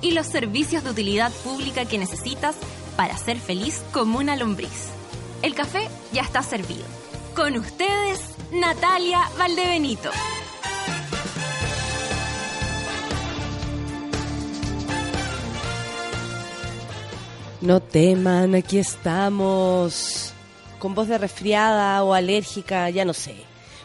y los servicios de utilidad pública que necesitas para ser feliz como una lombriz. El café ya está servido. Con ustedes, Natalia Valdebenito. No teman, aquí estamos. Con voz de resfriada o alérgica, ya no sé.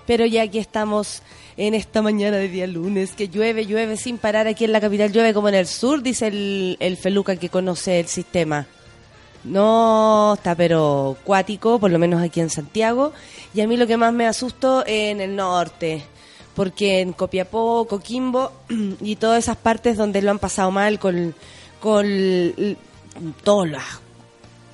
Pero ya aquí estamos en esta mañana de día lunes, que llueve, llueve sin parar aquí en la capital, llueve como en el sur, dice el, el Feluca que conoce el sistema. No, está pero cuático, por lo menos aquí en Santiago. Y a mí lo que más me asusto en el norte, porque en Copiapó, Coquimbo y todas esas partes donde lo han pasado mal con, con todas las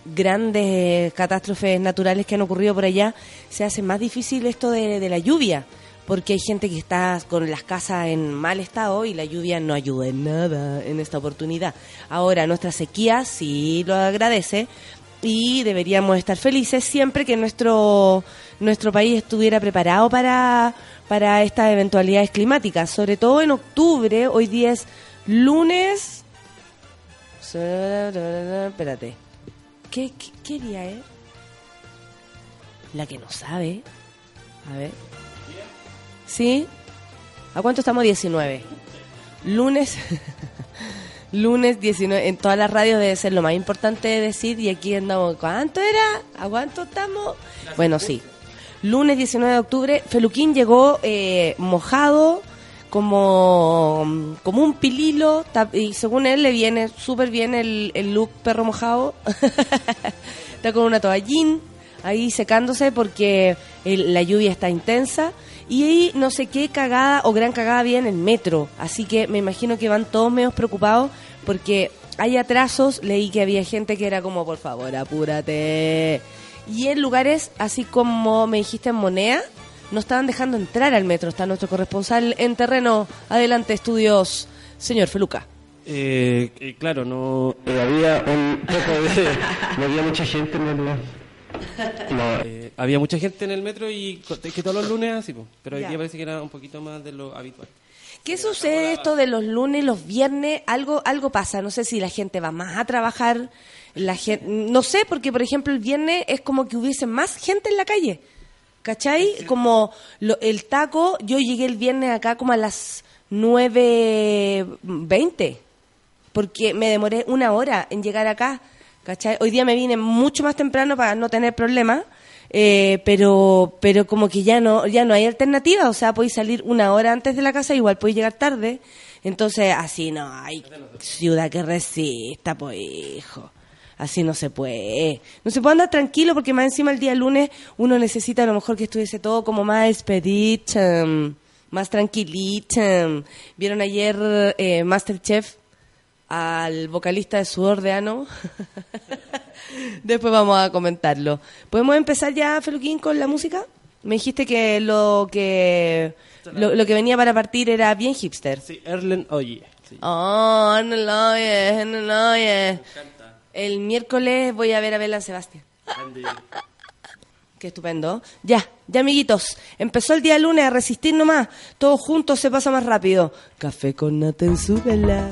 grandes catástrofes naturales que han ocurrido por allá, se hace más difícil esto de, de la lluvia, porque hay gente que está con las casas en mal estado y la lluvia no ayuda en nada en esta oportunidad. Ahora, nuestra sequía sí lo agradece y deberíamos estar felices siempre que nuestro, nuestro país estuviera preparado para, para estas eventualidades climáticas, sobre todo en octubre, hoy día es lunes... Espérate. ¿Qué, qué, qué es? La que no sabe. A ver. ¿Sí? ¿A cuánto estamos? 19. Lunes. Lunes 19. En todas las radios debe ser lo más importante de decir. Y aquí andamos. ¿Cuánto era? ¿A cuánto estamos? Bueno, sí. Lunes 19 de octubre. Feluquín llegó eh, mojado. Como, como un pililo y según él le viene súper bien el, el look perro mojado está con una toallín ahí secándose porque el- la lluvia está intensa y ahí no sé qué cagada o gran cagada había en el metro. Así que me imagino que van todos medio preocupados porque hay atrasos. Leí que había gente que era como, por favor, apúrate. Y en lugares, así como me dijiste en Monea, no estaban dejando entrar al metro. Está nuestro corresponsal en terreno. Adelante, estudios, señor Feluca. Eh, eh, claro, no había un poco de, no había mucha gente en realidad. No, eh, había mucha gente en el metro y que todos los lunes así, po, pero hoy Ya. día parece que era un poquito más de lo habitual. ¿Qué sucede esto de los lunes, los viernes? Algo, algo pasa. No sé si la gente va más a trabajar. La gente, no sé, porque por ejemplo el viernes es como que hubiese más gente en la calle. ¿Cachai? Como lo- el taco, yo llegué el viernes acá como a las 9.20. Porque me demoré una hora en llegar acá. ¿Cachai? Hoy día me vine mucho más temprano para no tener problemas. Eh, pero pero como que ya no ya no hay alternativa o sea podéis salir una hora antes de la casa igual podéis llegar tarde entonces así no hay ciudad que resista pues hijo así no se puede no se puede andar tranquilo porque más encima el día lunes uno necesita a lo mejor que estuviese todo como más expedito más tranquilito vieron ayer eh, Masterchef al vocalista de Sudor de Ano. Después vamos a comentarlo. ¿Podemos empezar ya, Feluquín, con la música? Me dijiste que lo que lo, lo que venía para partir era bien hipster. Sí, Erlen Oye. Sí. Oh, oyes, no lo oyes. El miércoles voy a ver a Bela Sebastián. Qué estupendo. Ya, ya amiguitos. Empezó el día lunes a resistir nomás. Todos juntos se pasa más rápido. Café con nata en su vela.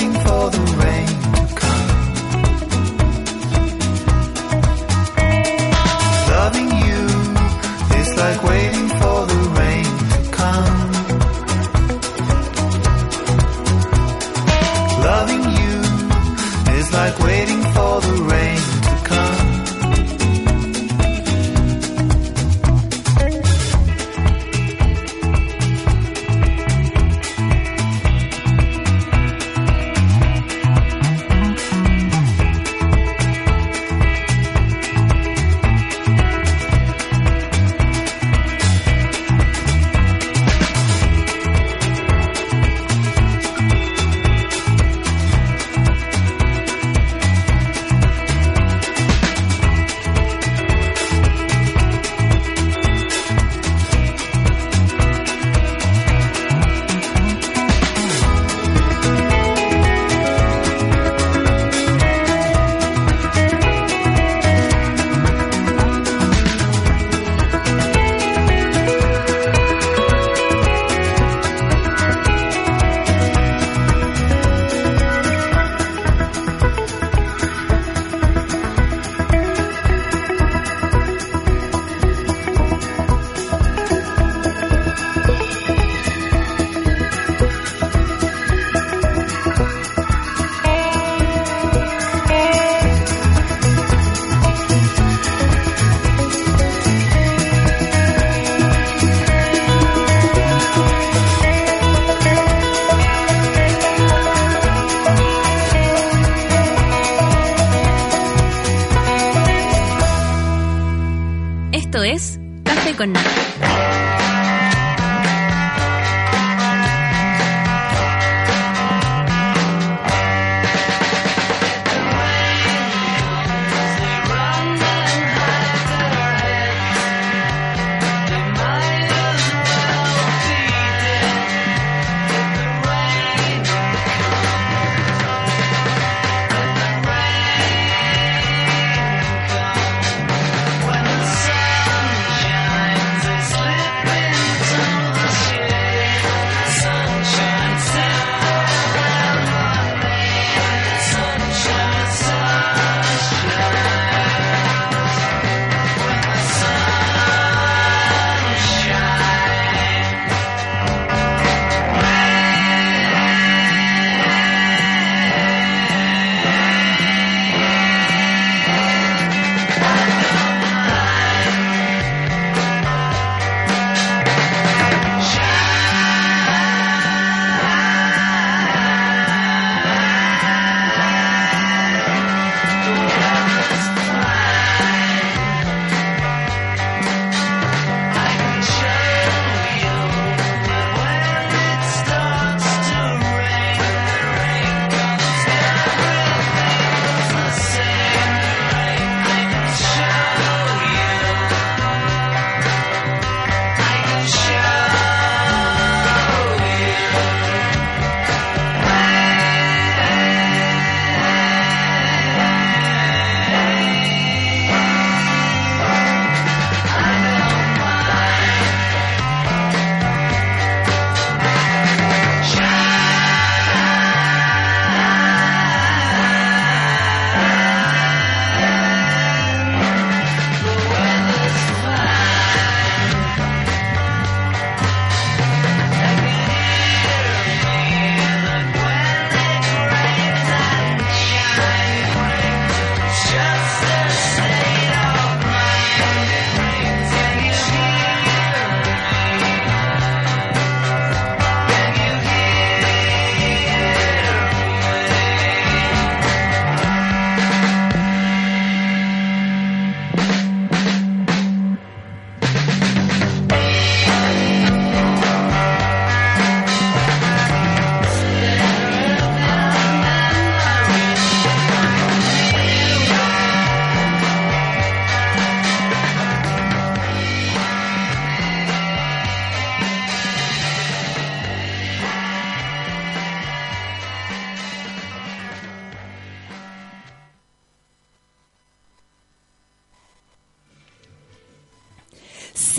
Waiting for the rain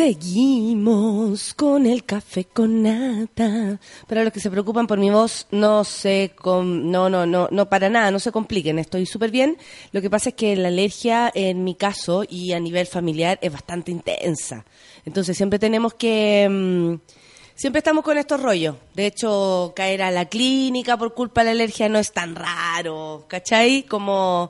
Seguimos con el café con nata. Para los que se preocupan por mi voz, no se com- no no no no para nada, no se compliquen, estoy súper bien. Lo que pasa es que la alergia en mi caso y a nivel familiar es bastante intensa. Entonces siempre tenemos que mm, siempre estamos con estos rollos. De hecho, caer a la clínica por culpa de la alergia no es tan raro, ¿cachai? Como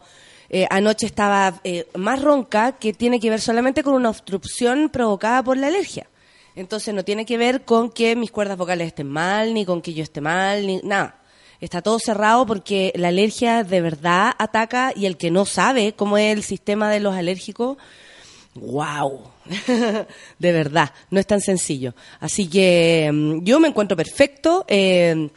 eh, anoche estaba eh, más ronca que tiene que ver solamente con una obstrucción provocada por la alergia. Entonces no tiene que ver con que mis cuerdas vocales estén mal, ni con que yo esté mal, ni nada. Está todo cerrado porque la alergia de verdad ataca y el que no sabe cómo es el sistema de los alérgicos, wow, de verdad, no es tan sencillo. Así que mm, yo me encuentro perfecto, eh,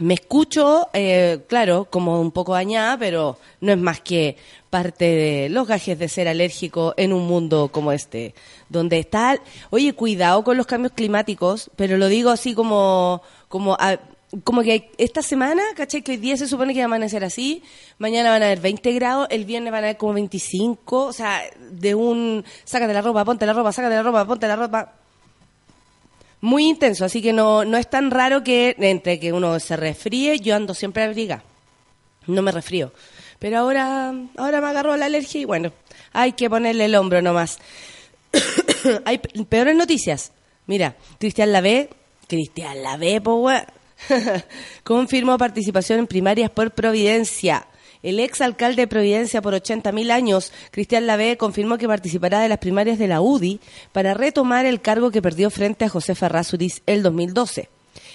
me escucho, eh, claro, como un poco dañada, pero no es más que parte de los gajes de ser alérgico en un mundo como este, donde está, oye, cuidado con los cambios climáticos, pero lo digo así como, como, a- como que esta semana, ¿cachai? Que hoy día se supone que va a amanecer así, mañana van a haber 20 grados, el viernes van a haber como 25, o sea, de un, sácate la ropa, ponte la ropa, sácate la ropa, ponte la ropa, muy intenso, así que no, no es tan raro que entre que uno se resfríe, yo ando siempre abrigada, no me resfrío. Pero ahora, ahora me agarró la alergia y bueno, hay que ponerle el hombro nomás. hay pe- peores noticias. Mira, Cristian Lavé, Cristian Lavé, po, confirmó participación en primarias por Providencia. El ex alcalde de Providencia por 80.000 años, Cristian Lavé, confirmó que participará de las primarias de la UDI para retomar el cargo que perdió frente a José Ferrazuriz el 2012.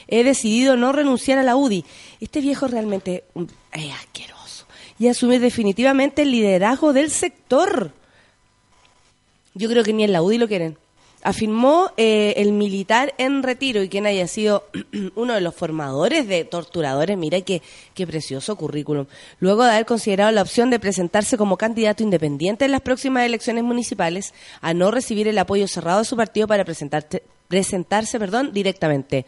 He decidido no renunciar a la UDI. Este viejo realmente es asqueroso. Y asumir definitivamente el liderazgo del sector. Yo creo que ni en la UDI lo quieren. Afirmó eh, el militar en retiro y quien haya sido uno de los formadores de torturadores. Mira qué, qué precioso currículum. Luego de haber considerado la opción de presentarse como candidato independiente en las próximas elecciones municipales, a no recibir el apoyo cerrado de su partido para presentarte- presentarse perdón, directamente.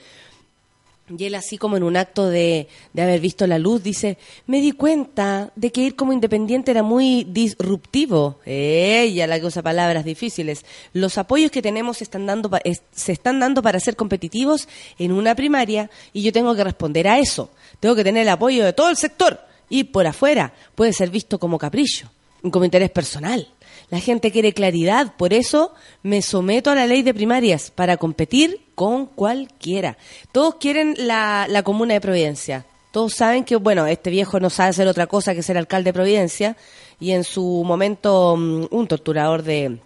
Y él así como en un acto de, de haber visto la luz dice, me di cuenta de que ir como independiente era muy disruptivo. Ella la que usa palabras difíciles. Los apoyos que tenemos están dando se están dando para ser competitivos en una primaria y yo tengo que responder a eso. Tengo que tener el apoyo de todo el sector. Ir por afuera puede ser visto como capricho, como interés personal. La gente quiere claridad, por eso me someto a la ley de primarias para competir con cualquiera. Todos quieren la, la comuna de Providencia. Todos saben que, bueno, este viejo no sabe hacer otra cosa que ser alcalde de Providencia y en su momento mm, un torturador de,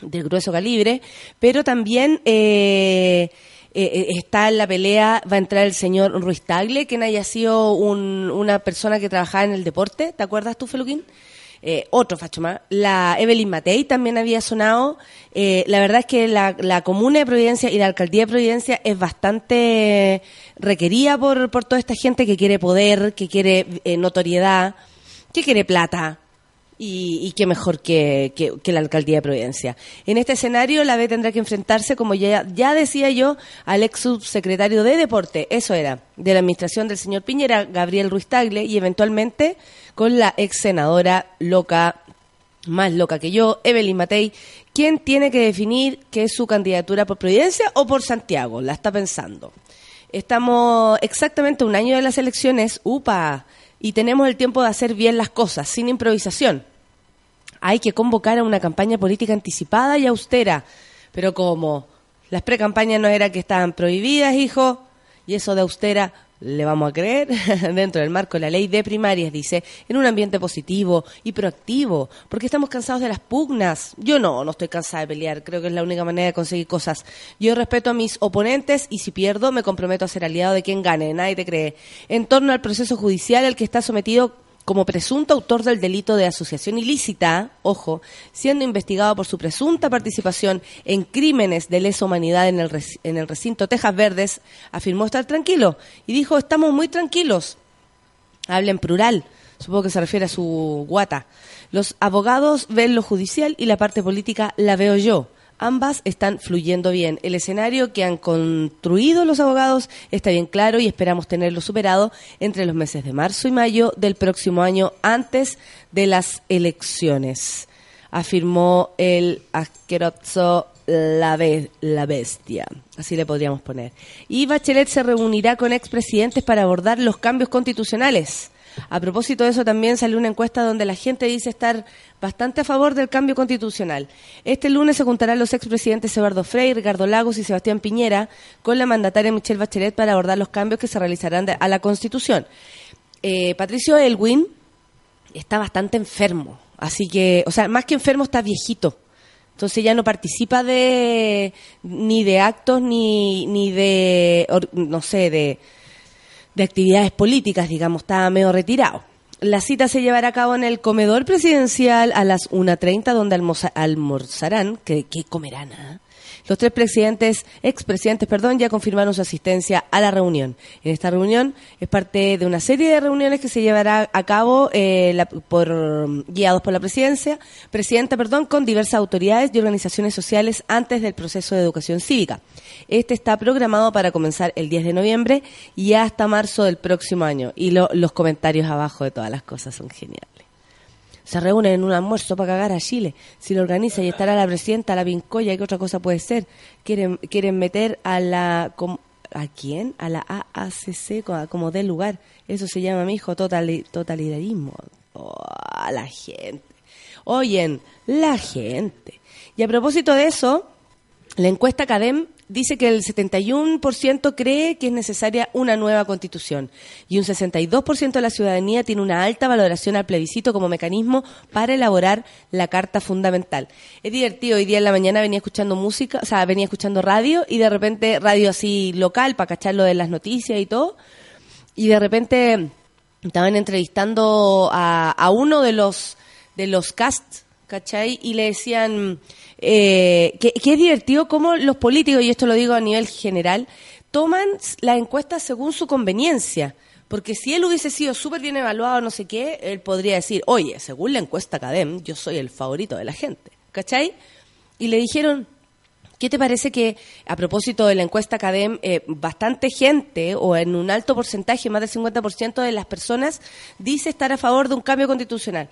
grueso calibre, pero también eh, eh, está en la pelea, va a entrar el señor Ruiz Tagle, quien haya sido un- una persona que trabajaba en el deporte, ¿te acuerdas tú, Feluquín? Eh, otro facho más. La Evelyn Matei también había sonado. Eh, la verdad es que la, la comuna de Providencia y la alcaldía de Providencia es bastante requerida por, por toda esta gente que quiere poder, que quiere eh, notoriedad, que quiere plata. Y, y qué mejor que, que- que la alcaldía de Providencia. En este escenario, la B tendrá que enfrentarse, como ya, ya decía yo, al ex subsecretario de Deporte, eso era, de la administración del señor Piñera, Gabriel Ruiz Tagle, y eventualmente con la ex senadora loca, más loca que yo, Evelyn Matei, quien tiene que definir qué es su candidatura por Providencia o por Santiago, la está pensando. Estamos exactamente un año de las elecciones, upa, y tenemos el tiempo de hacer bien las cosas, sin improvisación. Hay que convocar a una campaña política anticipada y austera. Pero como las precampañas no eran que estaban prohibidas, hijo, y eso de austera le vamos a creer dentro del marco de la ley de primarias, dice, en un ambiente positivo y proactivo, porque estamos cansados de las pugnas. Yo no, no estoy cansada de pelear, creo que es la única manera de conseguir cosas. Yo respeto a mis oponentes y si pierdo me comprometo a ser aliado de quien gane, nadie te cree. En torno al proceso judicial al que está sometido como presunto autor del delito de asociación ilícita, ojo, siendo investigado por su presunta participación en crímenes de lesa humanidad en el, en el recinto Tejas Verdes, afirmó estar tranquilo y dijo, estamos muy tranquilos. Habla en plural, supongo que se refiere a su guata. Los abogados ven lo judicial y la parte política la veo yo. Ambas están fluyendo bien. El escenario que han construido los abogados está bien claro y esperamos tenerlo superado entre los meses de marzo y mayo del próximo año antes de las elecciones, afirmó el asqueroso la, la bestia, así le podríamos poner. Y Bachelet se reunirá con expresidentes para abordar los cambios constitucionales. A propósito de eso, también salió una encuesta donde la gente dice estar bastante a favor del cambio constitucional. Este lunes se juntarán los expresidentes Eduardo Frei, Ricardo Lagos y Sebastián Piñera con la mandataria Michelle Bachelet para abordar los cambios que se realizarán a la Constitución. Eh, Patricio Elwin está bastante enfermo, así que, o sea, más que enfermo está viejito. Entonces ya no participa de ni de actos ni, ni de, no sé, de, de actividades políticas, digamos, está medio retirado. La cita se llevará a cabo en el comedor presidencial a las 1.30, donde almorzarán, que, que comerán, ah? Los tres presidentes, expresidentes, perdón, ya confirmaron su asistencia a la reunión. En esta reunión es parte de una serie de reuniones que se llevará a cabo eh, por guiados por la presidencia, presidenta, perdón, con diversas autoridades y organizaciones sociales antes del proceso de educación cívica. Este está programado para comenzar el 10 de noviembre y hasta marzo del próximo año. Y lo- los comentarios abajo de todas las cosas son geniales. Se reúnen en un almuerzo para cagar a Chile. Si lo organiza y estará la presidenta, la Vincoya, ¿qué otra cosa puede ser? Quieren, quieren meter a la... ¿A quién? A la AACC co- como del lugar. Eso se llama, mi hijo, totalitarismo. Oh, a la gente. Oyen, la gente. Y a propósito de eso, la encuesta CADEM dice que el 71% cree que es necesaria una nueva constitución y un 62% de la ciudadanía tiene una alta valoración al plebiscito como mecanismo para elaborar la Carta Fundamental. Es divertido, hoy día en la mañana venía escuchando música, o sea, venía escuchando radio y de repente radio así local para cachar lo de las noticias y todo y de repente estaban entrevistando a, a uno de los de los casts, ¿cachai? Y le decían eh, que, que es divertido cómo los políticos, y esto lo digo a nivel general, toman las encuestas según su conveniencia. Porque si él hubiese sido súper bien evaluado, no sé qué, él podría decir, oye, según la encuesta Cadem, yo soy el favorito de la gente. ¿Cachai? Y le dijeron, ¿Qué te parece que, a propósito de la encuesta CADEM, eh, bastante gente, o en un alto porcentaje, más del 50% de las personas, dice estar a favor de un cambio constitucional?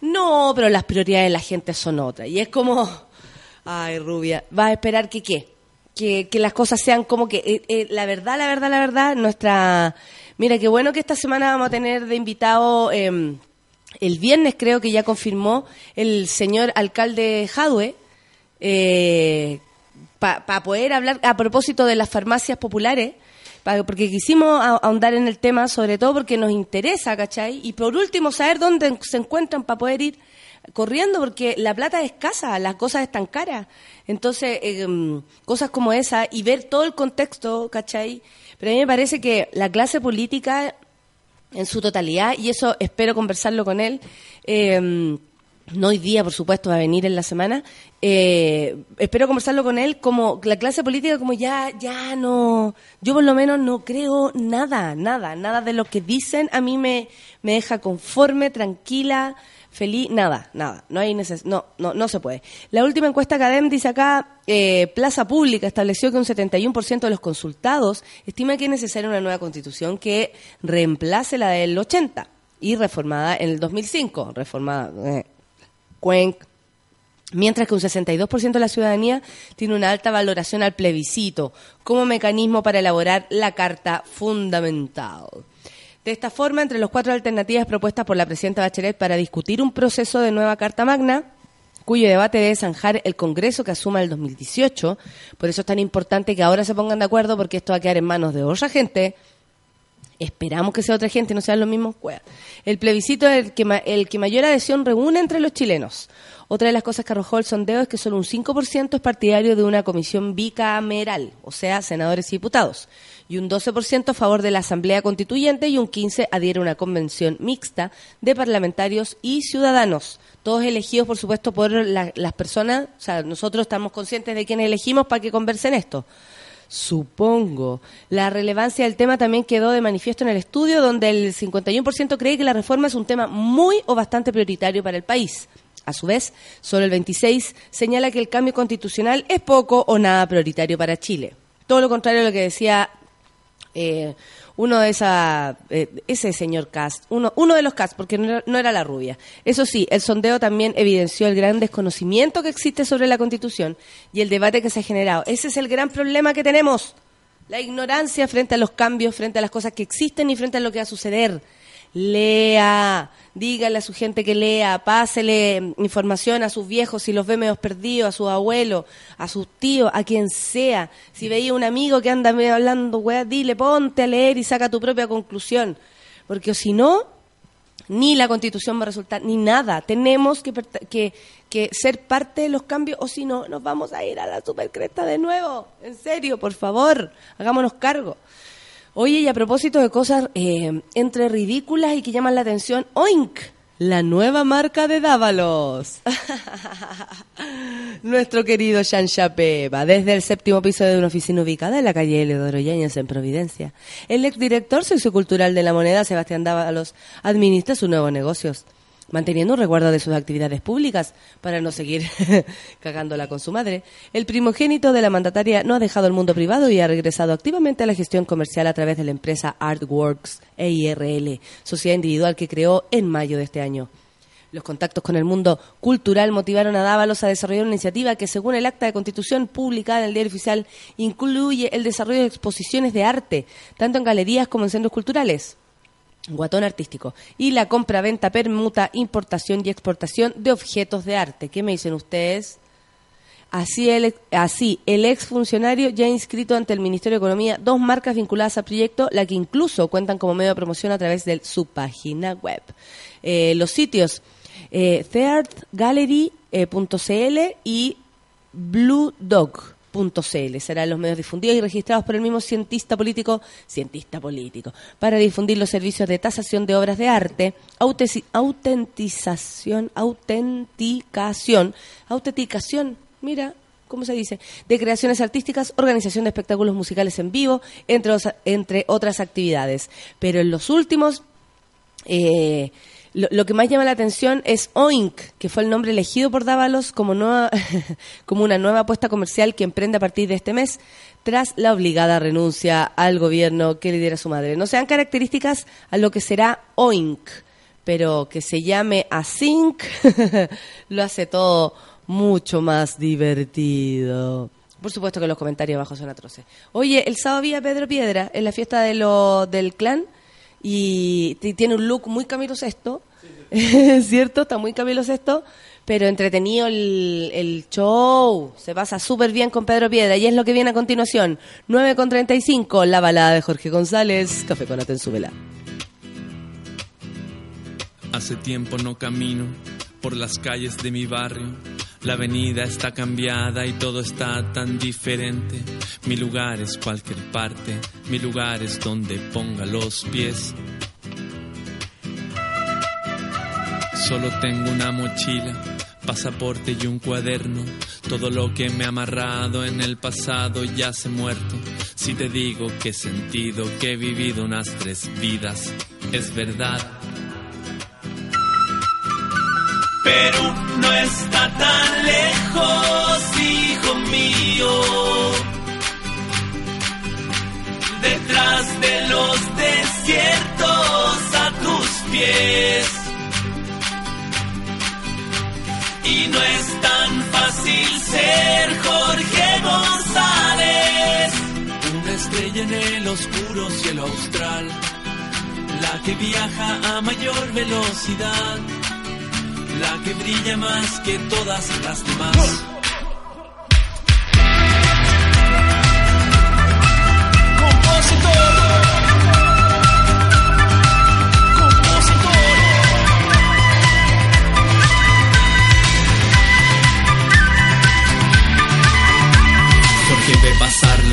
No, pero las prioridades de la gente son otras. Y es como, ay, rubia, vas a esperar que qué? Que, que las cosas sean como que, eh, eh, la verdad, la verdad, la verdad, nuestra... Mira, qué bueno que esta semana vamos a tener de invitado... em, el viernes creo que ya confirmó el señor alcalde Jadue, eh, para poder hablar a propósito de las farmacias populares, pa- porque quisimos ahondar en el tema, sobre todo porque nos interesa, ¿cachai? Y por último, saber dónde se encuentran para poder ir corriendo, porque la plata es escasa, las cosas están caras. Entonces, eh, mm, cosas como esa y ver todo el contexto, ¿cachai? Pero a mí me parece que la clase política en su totalidad, y eso espero conversarlo con él. eh, no hoy día, por supuesto, va a venir en la semana. eh, espero conversarlo con él como la clase política, como ya, ya no. Yo por lo menos no creo nada, nada, nada de lo que dicen a mí me, me deja conforme, tranquila, feliz, nada, nada. No hay neces no, no, no se puede. La última encuesta CADEM dice acá, eh, Plaza Pública estableció que un 71% de los consultados estima que es necesaria una nueva constitución que reemplace la del 80 y reformada en el 2005, reformada, eh, Mientras que un 62% de la ciudadanía tiene una alta valoración al plebiscito como mecanismo para elaborar la Carta Fundamental. De esta forma, entre las cuatro alternativas propuestas por la presidenta Bachelet para discutir un proceso de nueva Carta Magna, cuyo debate debe zanjar el Congreso que asuma el 2018, por eso es tan importante que ahora se pongan de acuerdo porque esto va a quedar en manos de otra gente, Esperamos que sea otra gente, no sean los mismos cuevas. El plebiscito es el que, ma- el que mayor adhesión reúne entre los chilenos. Otra de las cosas que arrojó el sondeo es que solo un 5% es partidario de una comisión bicameral, o sea, senadores y diputados, y un 12% a favor de la Asamblea Constituyente y un 15% adhiere a una convención mixta de parlamentarios y ciudadanos, todos elegidos, por supuesto, por la- las personas, o sea, nosotros estamos conscientes de quiénes elegimos para que conversen esto. Supongo. La relevancia del tema también quedó de manifiesto en el estudio, donde el 51% cree que la reforma es un tema muy o bastante prioritario para el país. A su vez, solo el 26% señala que el cambio constitucional es poco o nada prioritario para Chile. Todo lo contrario a lo que decía eh, uno de esa, eh, ese señor Cast, uno, uno de los Cast, porque no no era la rubia. Eso sí, el sondeo también evidenció el gran desconocimiento que existe sobre la Constitución y el debate que se ha generado. Ese es el gran problema que tenemos. La ignorancia frente a los cambios, frente a las cosas que existen y frente a lo que va a suceder. Lea, dígale a su gente que lea, pásele información a sus viejos si los ve medio perdidos, a sus abuelos, a sus tíos, a quien sea. Si veía un amigo que anda medio hablando, weá, dile, ponte a leer y saca tu propia conclusión. Porque si no, ni la constitución va a resultar, ni nada. Tenemos que, que, que ser parte de los cambios o si no, nos vamos a ir a la supercresta de nuevo. En serio, por favor, hagámonos cargo. Oye, y a propósito de cosas eh, entre ridículas y que llaman la atención, Oink, la nueva marca de Dávalos. Nuestro querido Jean Chapé va desde el séptimo piso de una oficina ubicada en la calle Eleodoro Yáñez en Providencia. El exdirector sociocultural de la moneda, Sebastián Dávalos, administra sus nuevos negocios, manteniendo un recuerdo de sus actividades públicas para no seguir cagándola con su madre. El primogénito de la mandataria no ha dejado el mundo privado y ha regresado activamente a la gestión comercial a través de la empresa Artworks EIRL, sociedad individual que creó en mayo de este año. Los contactos con el mundo cultural motivaron a Dávalos a desarrollar una iniciativa que, según el acta de constitución publicada en el diario oficial, incluye el desarrollo de exposiciones de arte, tanto en galerías como en centros culturales. Guatón artístico. Y la compra, venta, permuta, importación y exportación de objetos de arte. ¿Qué me dicen ustedes? Así el, así, el exfuncionario ya ha inscrito ante el Ministerio de Economía dos marcas vinculadas al proyecto, la que incluso cuentan como medio de promoción a través de su página web. Eh, los sitios eh, theartgallery.cl y bluedog.cl serán los medios difundidos y registrados por el mismo cientista político, cientista político, para difundir los servicios de tasación de obras de arte, autentización, autenticación, autenticación, mira, ¿cómo se dice? De creaciones artísticas, organización de espectáculos musicales en vivo, entre, entre otras actividades. Pero en los últimos, eh, lo, que más llama la atención es Oink, que fue el nombre elegido por Dávalos como, nueva, como una nueva apuesta comercial que emprende a partir de este mes, tras la obligada renuncia al gobierno que lidera su madre. No sean características a lo que será Oink, pero que se llame Async lo hace todo mucho más divertido. Por supuesto que los comentarios abajo son atroces. Oye, el sábado vi a Pedro Piedra en la fiesta de lo, del clan y tiene un look muy Camilo Sesto, ¿cierto? Está muy Camilo Sesto, pero entretenido el, el show. Se pasa súper bien con Pedro Piedra y es lo que viene a continuación. 9 con 35, la balada de Jorge González, Café con Atenzúbela. Hace tiempo no camino por las calles de mi barrio. La avenida está cambiada y todo está tan diferente. Mi lugar es cualquier parte, mi lugar es donde ponga los pies. Solo tengo una mochila, pasaporte y un cuaderno. Todo lo que me ha amarrado en el pasado ya se muerto. Si te digo que he sentido que he vivido unas tres vidas, es verdad. Perú no está tan lejos, hijo mío. Detrás de los desiertos a tus pies. Y no es tan fácil ser Jorge González. Una estrella en el oscuro cielo austral. La que viaja a mayor velocidad la que brilla más que todas las demás.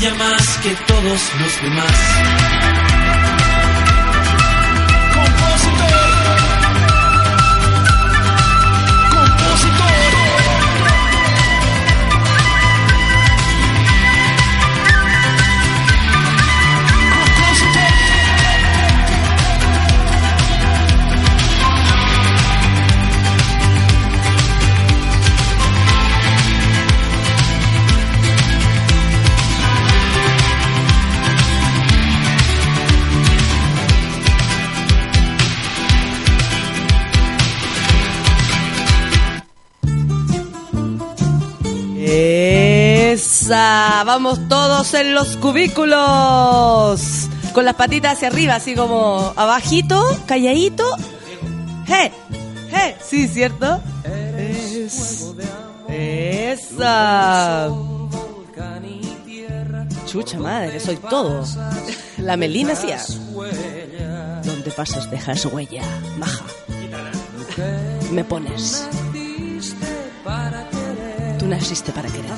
Brilla más que todos los demás. Vamos todos en los cubículos. Con las patitas hacia arriba, así como abajito, calladito. ¡Hey! ¡Hey! Sí, ¿cierto? Es- Esa. Chucha madre, soy todo. La Melina hacía. Donde pases dejas huella, maja. Me pones. Tú naciste para querer.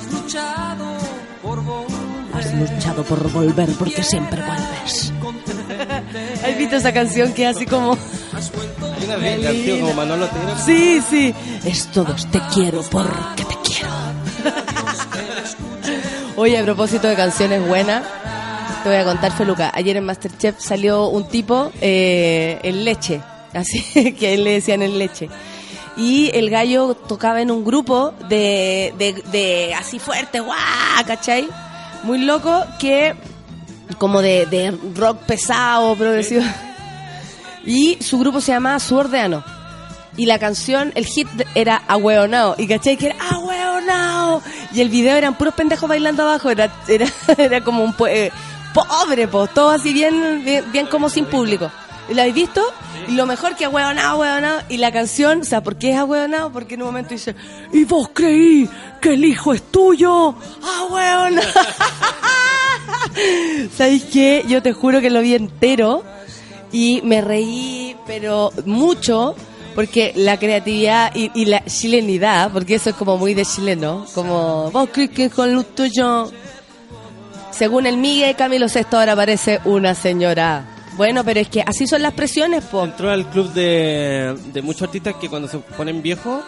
Has luchado por volver porque siempre vuelves. ¿Has visto esa canción que es así como... Hay una vez, tío, como Manolo Tejera. Sí, sí. Es todos te quiero porque te quiero. Oye, a propósito de canciones buenas, te voy a contar, Feluca. Ayer en Masterchef salió un tipo eh, en leche, así que a él le decían en leche. Y el gallo tocaba en un grupo de, de, de así fuerte, guau, ¿cachai? Muy loco, que como de, de rock pesado, progresivo. Y su grupo se llamaba Suordeano. Y la canción, el hit era Ahueonao. Y cachai que era Ahueonao. Y el video eran puros pendejos bailando abajo. Era, era, era como un pue- eh, pobre, pues. Todo así bien, bien, bien como sin público. ¿Y ¿Lo habéis visto? Y lo mejor que Ahueonao, Ahueonao. Y la canción, o sea, ¿por qué es Ahueonao? Porque en un momento dice, ¿y vos creí que el hijo es tuyo? Ahueonao. ¿Sabéis qué? Yo te juro que lo vi entero y me reí, pero mucho, porque la creatividad y, y la chilenidad, porque eso es como muy de chileno, como vos crees que con lo tuyo. Según el Miguel Camilo Sesto ahora parece una señora. Bueno, pero es que así son las presiones, po. Entró al club de, de muchos artistas que cuando se ponen viejos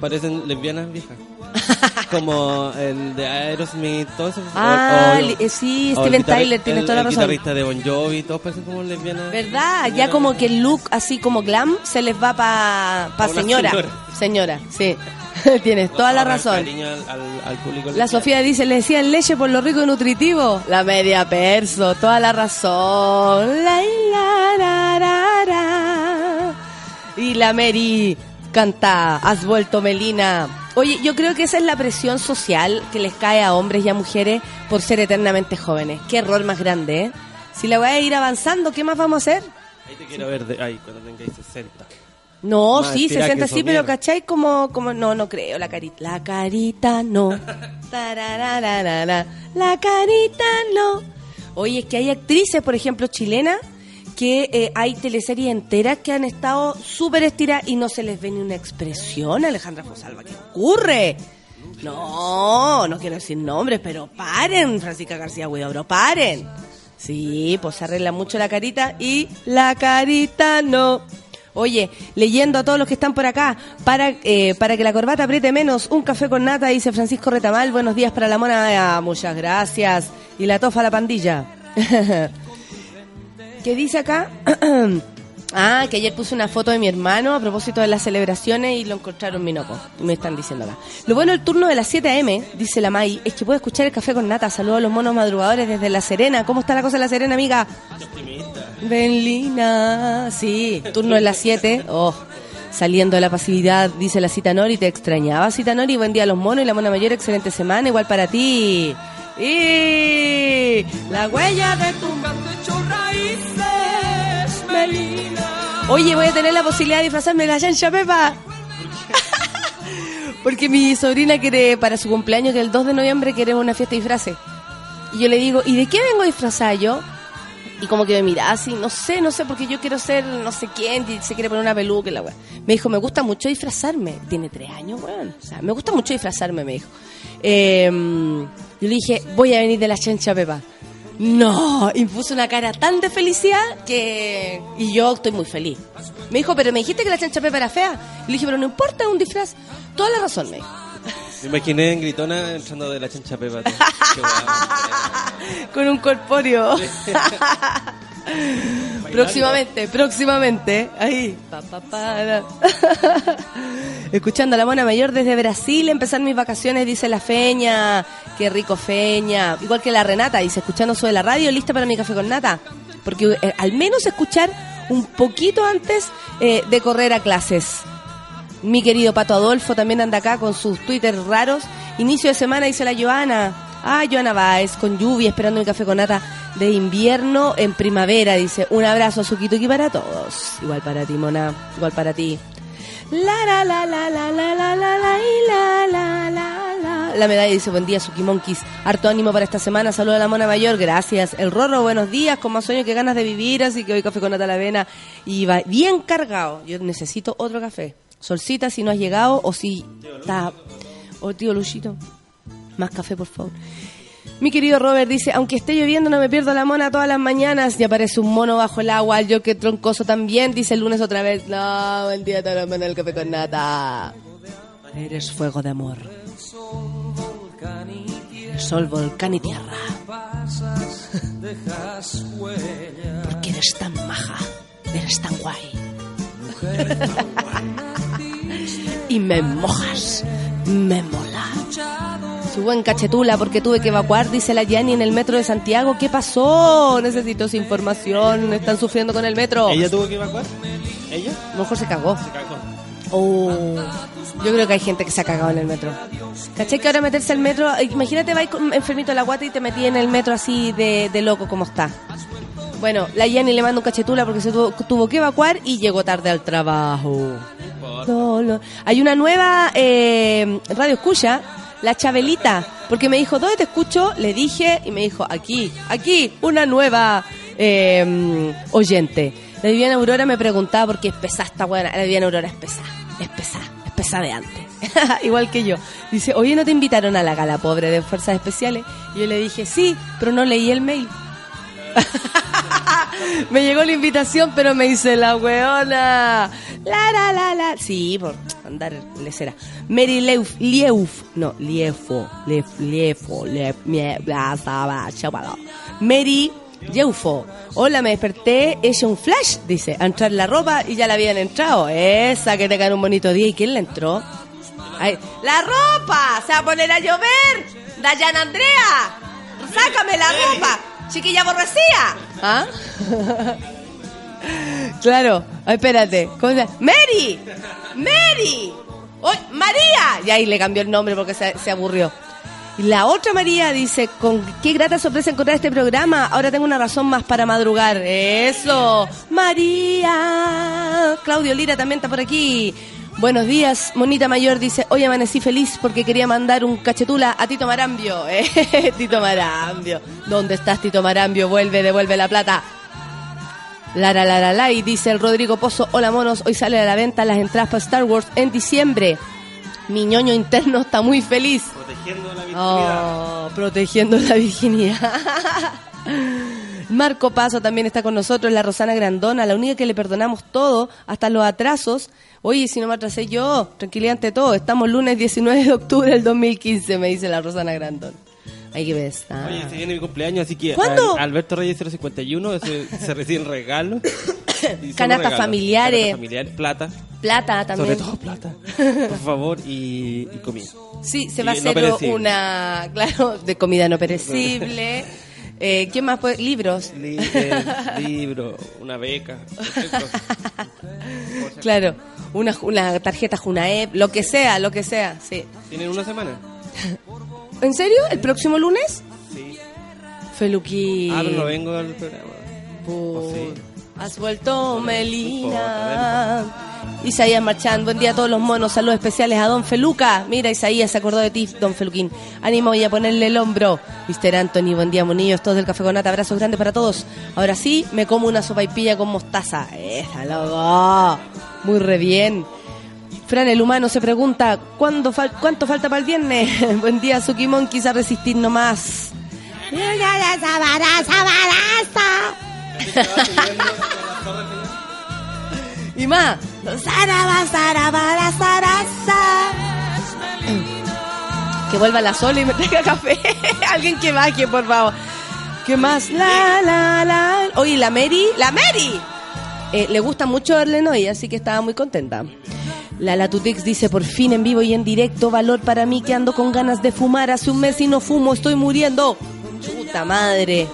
parecen lesbianas viejas. Como el de Aerosmith, todo eso. Ah, O- o- li- eh, sí, o el Steven Tyler, tienes el- toda la el razón. guitarrista de Bon Jovi, todos parecen como lesbianas. ¿Verdad? Ya como que el look así como glam se les va para pa señora. Señora, sí. Tienes toda la razón. cariño al, al- al público La. Sofía dice, le decían leche por lo rico y nutritivo. La media perso, toda la razón. La, la. Y la Mary canta, has vuelto Melina. Oye, yo creo que esa es la presión social que les cae a hombres y a mujeres por ser eternamente jóvenes. Qué error más grande, ¿eh? Si la voy a ir avanzando, ¿qué más vamos a hacer? Ahí te quiero ver, de, ay, cuando tengáis 60. No, Más sí, estira 60 que sí, pero. ¿cachai? Como, como, no, no creo, la carita. La carita no. La carita no. Oye, es que hay actrices, por ejemplo, chilenas, que eh, hay teleseries enteras que han estado súper estiradas y no se les ve ni una expresión, Alejandra Fosalva. ¿Qué ocurre? No, no quiero decir nombres, pero paren, Francisca García Huidobro, paren. Sí, pues se arregla mucho la carita y la carita no. Oye, leyendo a todos los que están por acá, para, eh, para que la corbata apriete menos, un café con nata, dice Francisco Retamal, buenos días para la mona, Ah, muchas gracias. Y la tofa a la pandilla. ¿Qué dice acá? ah, que ayer puse una foto de mi hermano a propósito de las celebraciones y lo encontraron minoco. Me están diciendo acá. Lo bueno del turno de las 7 a.m., dice la May, es que puedo escuchar el café con nata. Saludos a los monos madrugadores desde La Serena. ¿Cómo está la cosa en La Serena, amiga? Ven, Lina. Sí, turno en las 7. Oh, saliendo de la pasividad, dice la cita Nori. Te extrañaba, cita Nori. Buen día a los monos y la mona mayor. Excelente semana. Igual para ti. Y la huella de tu Oye, voy a tener la posibilidad de disfrazarme de la chancha Pepa. Porque mi sobrina quiere, para su cumpleaños, que el 2 de noviembre quiere una fiesta de. Y yo le digo, ¿y de qué vengo disfrazada yo? Y como que me mira así, no sé, no sé, porque yo quiero ser no sé quién, y se quiere poner una peluca y la weá. Me dijo, me gusta mucho disfrazarme. Tiene tres años, weón. O sea, me gusta mucho disfrazarme, me dijo. Eh, yo le dije, voy a venir de la chancha Pepa. No, y puso una cara tan de felicidad que... Y yo estoy muy feliz. Me dijo, pero me dijiste que la chancha Pepa era fea. Y le dije, pero no importa, un disfraz. Toda la razón, me dijo. Me imaginé en gritona entrando de la chancha pepa. Con un corpóreo. próximamente, próximamente. Ahí. Pa. Escuchando a la mona mayor desde Brasil, empezar mis vacaciones, dice la Feña. Qué rico Feña. Igual que la Renata, dice, escuchando sobre la radio, lista para mi café con nata. Porque eh, al menos escuchar un poquito antes eh, de correr a clases. Mi querido Pato Adolfo también anda acá con sus Twitter raros. Inicio de semana, dice la Joana. Ah, Joana Baez, con lluvia, esperando mi café con nata de invierno en primavera. Dice, un abrazo, Sukituki para todos. Igual para ti, Mona. Igual para ti. La la la la la la la la la la la la la. La medalla dice, buen día, Suki Monkeys. Harto ánimo para esta semana. Saludos a la mona mayor, gracias. El Rorro, buenos días, con más sueño que ganas de vivir, así que hoy café con nata a la avena. Y va bien cargado. Yo necesito otro café. Solcita, si no has llegado, o si está... O tío Luchito, más café, por favor. Mi querido Robert dice, aunque esté lloviendo no me pierdo la mona todas las mañanas y aparece un mono bajo el agua, yo que troncoso también, dice el lunes otra vez, no, buen día mañanas el café con nata. Eres fuego de amor. Sol, volcán y tierra. Porque eres tan maja, eres tan guay. y me mojas, me mola. Subo en cachetula porque tuve que evacuar, dice la Yanni en el metro de Santiago. ¿Qué pasó? Necesito esa información. Están sufriendo con el metro. ¿Ella tuvo que evacuar? ¿Ella? A lo mejor se cagó. Se cagó. Oh, yo creo que hay gente que se ha cagado en el metro. ¿Cachai que ahora meterse al metro? Imagínate, vais con- enfermito a la guata y te metí en el metro así de, de loco como está. Bueno, la Jenny le manda un cachetula porque se tuvo, tuvo que evacuar y llegó tarde al trabajo. Hay una nueva eh, radio escucha, la Chabelita, porque me dijo, ¿dónde te escucho? Le dije y me dijo, aquí, aquí, una nueva eh, oyente. La Viviana Aurora me preguntaba por qué es pesada esta buena. La Viviana Aurora es pesada, es pesada, es pesada de antes. Igual que yo. Dice, oye, ¿no te invitaron a la gala pobre de Fuerzas Especiales? Y yo le dije, sí, pero no leí el mail. me llegó la invitación, pero me hice la weona. La, la, la, la. Sí, por andar lecera. Mary Leuf, Lieuf, no, Liefo, Lief, Liefo, Lief. Mary Yeufo. Hola, me desperté, hecho un flash, dice, a entrar la ropa y ya la habían entrado. Esa que te cae un bonito día. ¿Y quién la entró? Ay, ¡La ropa! ¡Se va a poner a llover! ¡Dayan Andrea! ¡Sácame la ropa! ¡Chiquilla aborrecida! ¿Ah? claro. Espérate. ¿Cómo se? ¡Mary! ¡Mary! ¡Oy, ¡María! Y ahí le cambió el nombre porque se, se aburrió. Y la otra María dice, con qué grata sorpresa encontrar este programa. Ahora tengo una razón más para madrugar. Eso. María. Claudio Lira también está por aquí. Buenos días, Monita Mayor dice, hoy amanecí feliz porque quería mandar un cachetula a Tito Marambio. Eh, Tito Marambio. ¿Dónde estás, Tito Marambio? Vuelve, devuelve la plata. Lara Lara Lai, dice el Rodrigo Pozo, hola monos, hoy sale a la venta las entradas para Star Wars en diciembre. Mi ñoño interno está muy feliz. Protegiendo la virginidad. Oh, protegiendo la virginidad. Marco Paso también está con nosotros, la Rosana Grandona, la única que le perdonamos todo, hasta los atrasos. Oye, si no me atrasé yo, tranquilidad ante todo, estamos lunes 19 de octubre del 2015, me dice la Rosana Grandona. Hay que ah. Oye, se viene mi cumpleaños, así que ¿Cuándo? Al- Alberto Reyes 051 ese- se reciben regalos. Canastas familiares. Canastas familiares, plata. Plata también. Sobre todo plata. Por favor, y, y comida. Sí, se Y va a hacer una, claro, de comida no perecible. Eh, ¿Quién más? puede? Libros. Li- eh, libro, una beca. Claro. Una, una tarjeta Junaep, lo que sea, lo que sea, sí. ¿Tienen una semana? ¿En serio? ¿El próximo lunes? Sí. Feluquín. Ah, pero no vengo al programa. Pu- Oh, sí. Has vuelto, Melina. Isaías Marchand, buen día a todos los monos. Saludos especiales a Don Feluca. Mira, Isaías se acordó de ti, Don Feluquín. Ánimo y a ponerle el hombro. Mr. Anthony, buen día, monillos. Todos del Café con Nata. Abrazos grandes para todos. Ahora sí, me como una sopa y pilla con mostaza. Esa, loco. Muy re bien. Fran, el humano, se pregunta, ¿cuándo fal- ¿cuánto falta para el viernes? buen día, Suki quise resistir nomás. Y más. Saraba, saraba, la sarasa. Que vuelva la sola y me traiga café. Alguien que baje, por favor. ¿Qué más? La, la, la. Oye, la Mary. ¡La Mary! Eh, le gusta mucho verle hoy, así que estaba muy contenta. La Latutix dice, por fin en vivo y en directo, valor para mí que ando con ganas de fumar. Hace un mes y no fumo, estoy muriendo. Chuta madre.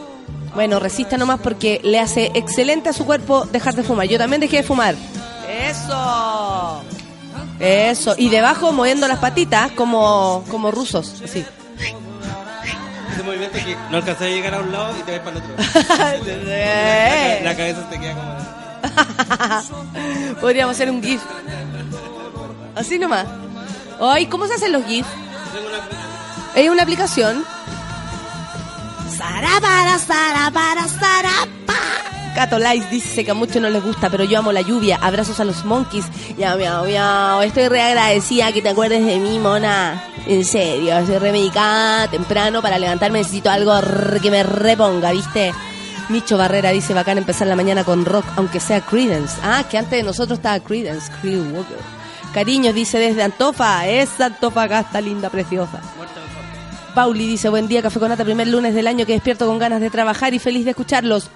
Bueno, resista nomás porque le hace excelente a su cuerpo dejar de fumar. Yo también dejé de fumar. Eso. Eso. Y debajo moviendo las patitas como, como rusos. Así. Ese movimiento que no alcanzas a llegar a un lado y te vas para el otro. La, la cabeza te queda como... Podríamos hacer un GIF. Así nomás. Ay, ¿cómo se hacen los GIF? Es una aplicación. Sarabara, sarabara, sarapa. Cato Lice dice que a muchos no les gusta, pero yo amo la lluvia. Abrazos a los monkeys. Ya, miau, miau. Estoy re agradecida que te acuerdes de mí, mona. En serio, estoy re medicada, temprano para levantarme. Necesito algo que me reponga, ¿viste? Micho Barrera dice bacán empezar la mañana con rock, aunque sea Credence. Ah, que antes de nosotros estaba Credence, Walker. Cariño dice desde Antofa, esa Antofagasta linda, preciosa. Pauli dice, buen día, Café con Nata, primer lunes del año que despierto con ganas de trabajar y feliz de escucharlos.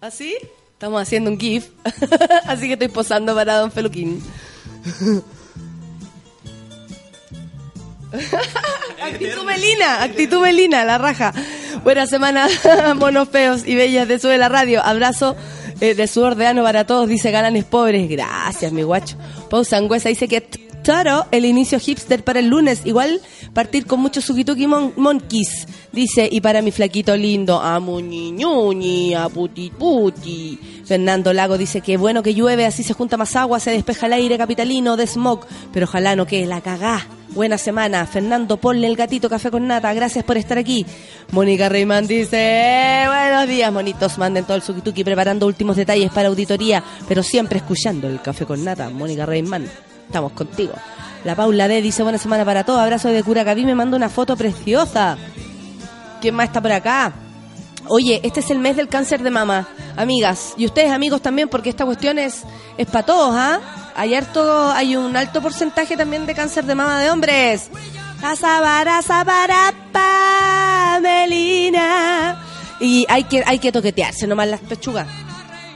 ¿Así? Estamos haciendo un GIF, así que estoy posando para Don Feluquín. actitud Melina, actitud Melina, la raja. Buena semana, monos feos y bellas de Sube la Radio. Abrazo eh, de sudor de ano para todos, dice Galanes Pobres. Gracias, mi guacho. Pau Sangüesa dice que Toro, el inicio hipster para el lunes. Igual partir con muchos sukituki mon monkeys. Dice, y para mi flaquito lindo, a muñiñuñi, a puti puti. Fernando Lago dice que bueno que llueve, así se junta más agua, se despeja el aire capitalino de smog. Pero ojalá no que la cagá. Buena semana. Fernando, ponle el gatito café con nata. Gracias por estar aquí. Mónica Reyman dice, "Eh, buenos días, monitos. Manden todo el sukituki preparando últimos detalles para auditoría, pero siempre escuchando el café con nata. Mónica Reyman, estamos contigo. La Paula D dice, buena semana para todos. Abrazo de Curacaví, me manda una foto preciosa. ¿Quién más está por acá? Oye, este es el mes del cáncer de mama, amigas. Y ustedes, amigos, también, porque esta cuestión es, es para todos, ¿ah? Hay, harto, hay un alto porcentaje también de cáncer de mama de hombres. Melina. Y hay que, hay que toquetearse nomás las pechugas.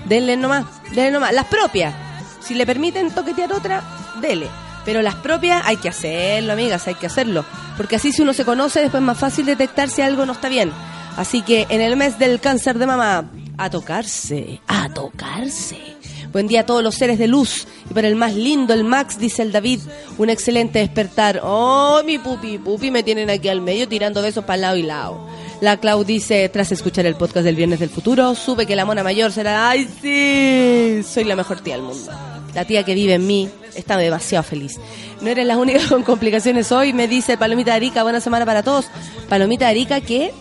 Denle nomás, denle nomás. Las propias. Si le permiten toquetear otra, dele. Pero las propias hay que hacerlo, amigas, hay que hacerlo. Porque así si uno se conoce, después es más fácil detectar si algo no está bien. Así que en el mes del cáncer de mama, a tocarse, a tocarse. Buen día a todos los seres de luz. Y para el más lindo, el Max, dice el David, un excelente despertar. Oh, mi pupi, pupi, me tienen aquí al medio tirando besos para lado y lado. La Clau dice, tras escuchar el podcast del Viernes del Futuro, supe que la mona mayor será, ay sí, soy la mejor tía del mundo. La tía que vive en mí está demasiado feliz. No eres la única con complicaciones hoy, me dice Palomita Arica, buena semana para todos. Palomita Arica que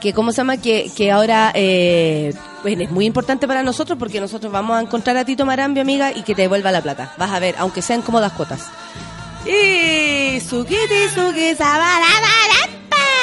que cómo se llama que, que ahora eh, es muy importante para nosotros porque nosotros vamos a encontrar a Tito Marambio amiga y que te devuelva la plata. Vas a ver aunque sean cómodas cuotas. Y suquiti suqui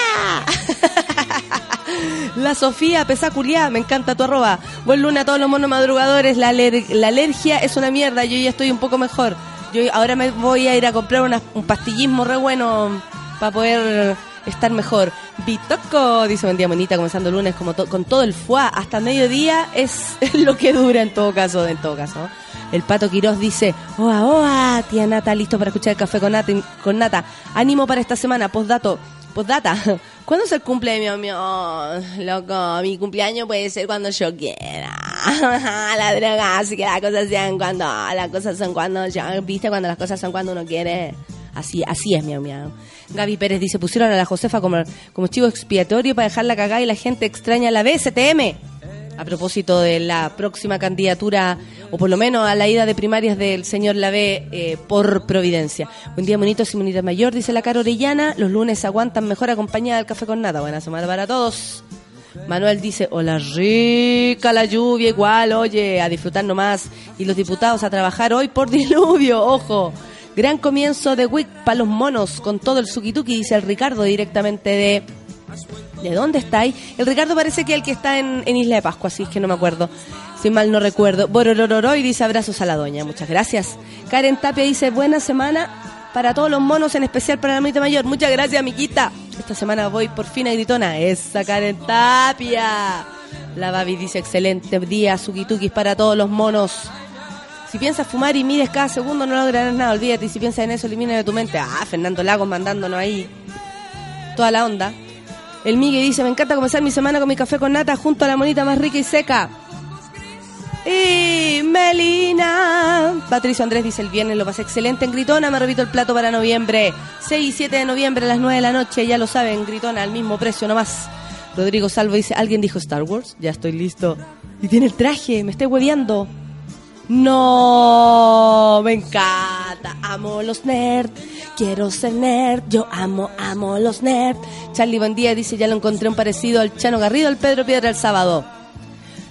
La Sofía Pesaculiá, me encanta tu arroba. Buen lunes a todos los monos madrugadores. La, aler- la alergia es una mierda, yo ya estoy un poco mejor. Yo ahora me voy a ir a comprar un pastillismo re bueno para poder estar mejor. Bitoco, dice buen día bonita, comenzando el lunes como con todo el fuá hasta mediodía es, es lo que dura en todo caso, en todo caso. El Pato Quirós dice, oa, oa, tía Nata, listo para escuchar el café con nata, con nata. Ánimo para esta semana, postdato, postdata. ¿Cuándo es el cumpleaños mío? Oh, loco, mi cumpleaños puede ser cuando yo quiera. la droga, así que las cosas sean cuando, las cosas son cuando yo, viste, cuando las cosas son cuando uno quiere. Así, así es, miau, miau. Gaby Pérez dice, pusieron a la Josefa como, como chivo expiatorio para dejarla cagada y la gente extraña la BSTM. A propósito de la próxima candidatura, o por lo menos a la ida de primarias del señor Lavé eh, por Providencia. Buen día, monitos y monita mayor, dice la cara Orellana. Los lunes aguantan mejor acompañada del café con nada. Buena semana para todos. Manuel dice, hola rica la lluvia igual, oye, a disfrutar nomás. Y los diputados a trabajar hoy por diluvio, ojo. Gran comienzo de WIC para los monos con todo el suquituki, dice el Ricardo directamente de... ¿De dónde está ahí? El Ricardo parece que el que está en, Isla de Pascua, así es que no me acuerdo. Si mal no recuerdo. Bororororo y dice abrazos a la doña. Muchas gracias. Karen Tapia dice buena semana para todos los monos, en especial para la monita mayor. Muchas gracias, amiguita. Esta semana voy por fin a Gritona. Esa Karen Tapia. La Babi dice excelente día, sukitukis para todos los monos. Si piensas fumar y mides cada segundo, no lograrás nada. Olvídate. Y si piensas en eso, elimina de tu mente. Ah, Fernando Lagos mandándonos ahí toda la onda. El Migue dice, me encanta comenzar mi semana con mi café con nata junto a la monita más rica y seca. Y Melina. Patricio Andrés dice, el viernes lo pasé excelente en Gritona, me repito el plato para noviembre. 6 y 7 de noviembre a las 9 de la noche, ya lo saben, Gritona, al mismo precio nomás. Rodrigo Salvo dice, ¿alguien dijo Star Wars? Ya estoy listo. Y tiene el traje, me estoy hueveando. No, me encanta. Amo los nerds. Quiero ser nerd. Yo amo, amo los nerds. Charlie buen día dice, ya lo encontré un parecido al Chano Garrido, al Pedro Piedra el sábado.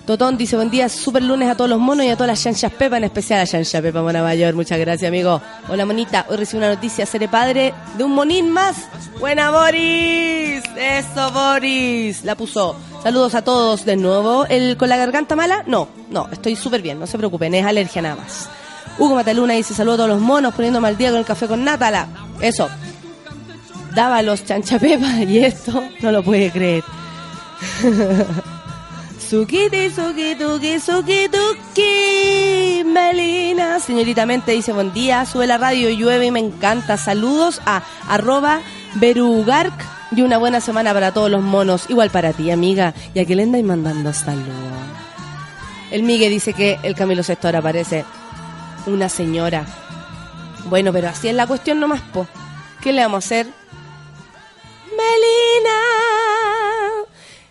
Totón dice, buen día, super lunes a todos los monos y a todas las chanchas Pepa, en especial a Chancha Pepa Mona Mayor. Muchas gracias, amigo. Hola, monita. Hoy recibí una noticia, seré padre de un monín más. Buena, Boris. Eso, Boris. La puso. Saludos a todos de nuevo. ¿El con la garganta mala? No, no, estoy súper bien, no se preocupen, es alergia nada más. Hugo Mataluna dice, saludos a todos los monos, poniéndome al día con el café con Nátala. Eso. Daba los chancha Pepa y esto no lo puede creer. Sukiti, sukituki, sukituki, Melina. Señorita Mente dice, buen día, sube la radio, llueve y me encanta. Saludos a arroba berugark y una buena semana para todos los monos. Igual para ti, amiga. Y a que le andáis mandando saludos. El Migue dice que el Camilo Sexto ahora una señora. Bueno, pero así es la cuestión nomás, po. ¿Qué le vamos a hacer? Melina.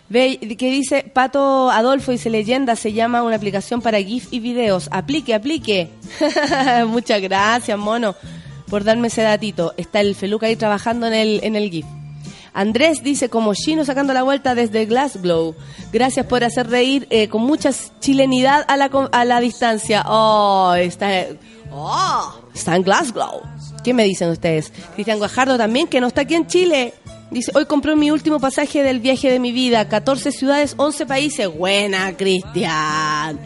Que dice Pato Adolfo, dice leyenda, se llama una aplicación para GIF y videos. Aplique, aplique. Muchas gracias, mono, por darme ese datito. Está el Feluca ahí trabajando en el, en el GIF. Andrés dice, como chino sacando la vuelta desde Glasgow. Gracias por hacer reír eh, con mucha chilenidad a la, a la distancia. Oh, está, oh, está en Glasgow. ¿Qué me dicen ustedes? Cristian Guajardo también, que no está aquí en Chile. Dice, hoy compré mi último pasaje del viaje de mi vida. 14 ciudades, 11 países. Buena, Cristian.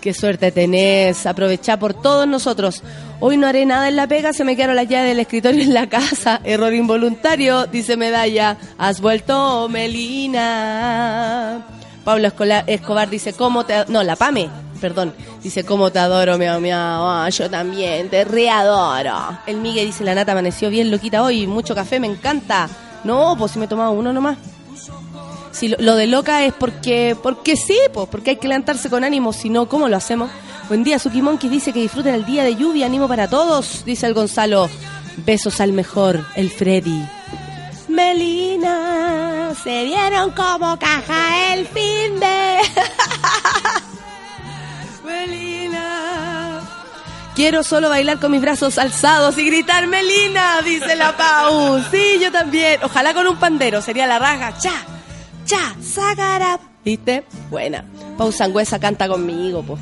Qué suerte tenés. Aprovechá por todos nosotros. Hoy no haré nada en la pega, se me quedaron las llaves del escritorio en la casa. Error involuntario, dice Medalla. Has vuelto, Melina. Pablo Escobar dice, ¿cómo te... No, la Pame, perdón. Dice, ¿cómo te adoro, miau, miau? Ah, yo también, te readoro. El Miguel dice, la nata amaneció bien loquita hoy, mucho café, me encanta. No, pues si me he tomado uno nomás. Si lo, de loca es porque porque sí, pues, porque hay que levantarse con ánimo, si no, ¿cómo lo hacemos? Buen día, Suki Monkey dice que disfruten el día de lluvia, ánimo para todos, dice el Gonzalo. Besos al mejor, el Freddy. Melina, se dieron como caja el fin de... Melina. Quiero solo bailar con mis brazos alzados y gritar Melina, dice la Pau. Sí, yo también. Ojalá con un pandero, sería la raja. Cha, cha, sacará. ¿Viste? Buena. Pau Sangüesa canta conmigo, pues.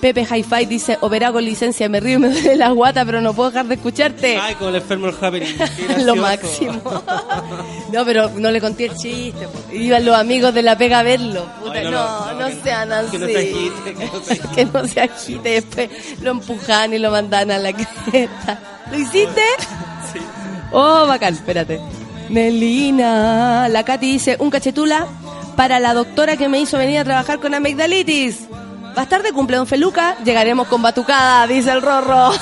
Pepe Hi-Fi dice, operado con licencia, me río y me duele la guata, pero no puedo dejar de escucharte. Ay, como el enfermo el happening. Lo máximo. no, pero no le conté el chiste. Iban los amigos de la pega a verlo. Puta, Ay, no, no, no, no, sean así. que no se agite, que no se agite. que no se agite. Después lo empujan y lo mandan a la cresta. ¿Lo hiciste? Sí. Oh, bacán, espérate. Melina. La Katy dice, un cachetula para la doctora que me hizo venir a trabajar con amigdalitis. Va a estar de cumple Don Feluca, llegaremos con batucada, dice el Rorro.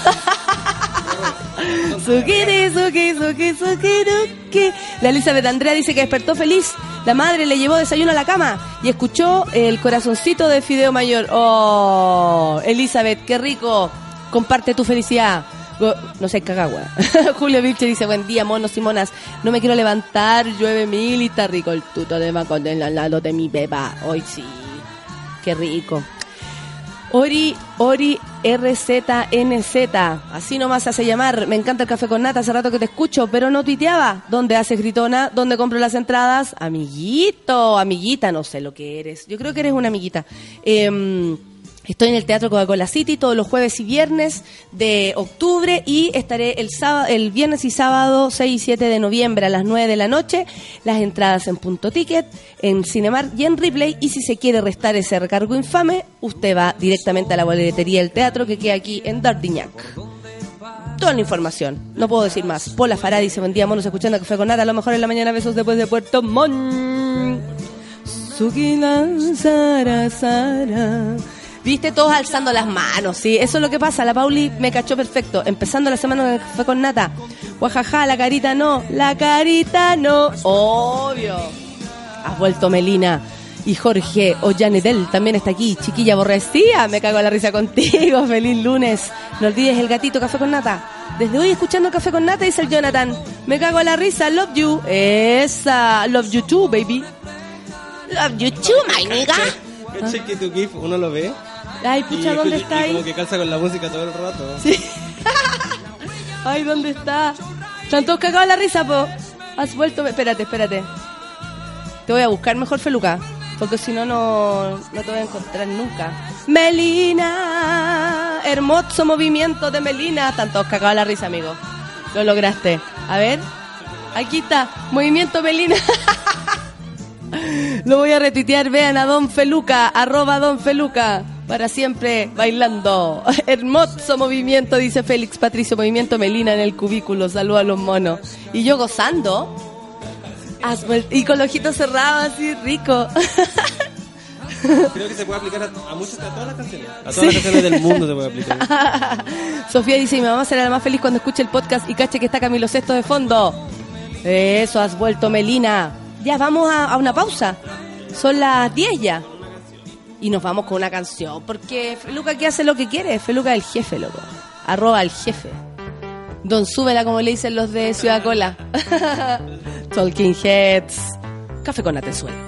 Sukiri, suki, suki, sukiruki. La Elizabeth Andrea dice que despertó feliz. La madre le llevó desayuno a la cama y escuchó el corazoncito de Fideo Mayor. Oh, Elizabeth, qué rico. Comparte tu felicidad. No sé, cagagua. Julio Vilche dice, buen día, monos y monas. No me quiero levantar, llueve mil y está rico el tuto de macondel al lado de mi beba. Hoy sí. Qué rico. Ori, Ori RZNZ, así nomás se hace llamar. Me encanta el café con nata, hace rato que te escucho, pero no tuiteaba. ¿Dónde haces gritona? ¿Dónde compro las entradas? Amiguito, amiguita, no sé lo que eres. Yo creo que eres una amiguita. Em, Estoy en el Teatro Coca-Cola City todos los jueves y viernes de octubre y estaré el, sábado, el viernes y sábado 6 y 7 de noviembre a las 9 de la noche. Las entradas en punto ticket, en Cinemar y en Replay. Y si se quiere restar ese recargo infame, usted va directamente a la boletería del teatro que queda aquí en Dardignac. Toda la información, no puedo decir más. Pola Farah dice, buen día, monos, escuchando Café con Nata, a lo mejor en la mañana, besos después de Puerto Montt. Viste todos alzando las manos, sí, eso es lo que pasa. La Pauli me cachó perfecto. Empezando la semana fue con Nata. Guajaja, la carita no, la carita no. Obvio. Has vuelto Melina. Y Jorge Ollanedel también está aquí. Chiquilla aborrecida, me cago en la risa contigo. Feliz lunes. No olvides el gatito Café con Nata. Desde hoy escuchando Café con Nata, dice el Jonathan. Me cago en la risa, love you. Esa, love you too, baby. Love you too, my nigga. ¿Cachai que tu GIF uno lo ve? Ay, pucha, y, ¿dónde y- está y como ahí? que calza con la música todo el rato. Sí. Ay, ¿dónde está? Están todos cagados la risa, po. Has vuelto. Espérate, espérate. Te voy a buscar mejor, Feluca. Porque si no, no no te voy a encontrar nunca. Melina. Hermoso movimiento de Melina. Están todos cagados la risa, amigo. Lo lograste. A ver. Aquí está. Movimiento Melina. Lo voy a retuitear, vean a Don Feluca, arroba Don Feluca, para siempre bailando. Hermoso movimiento, dice Félix Patricio, movimiento Melina en el cubículo, saluda a los monos. Y yo gozando, y con los ojitos cerrados, así rico. Creo que se puede aplicar a, a muchas, a todas las canciones. A todas las canciones del mundo se puede aplicar. Sofía dice, mi mamá será la más feliz cuando escuche el podcast y cache que está Camilo Sesto de fondo. Eso, has vuelto Melina. Ya, vamos a, a una pausa. Son las 10 ya. Y nos vamos con una canción, porque Feluca aquí hace lo que quiere. Feluca es el jefe, loco. Arroba el jefe. Don Súbela, como le dicen los de Ciudad Cola. Talking Heads. Café con Atenzuela.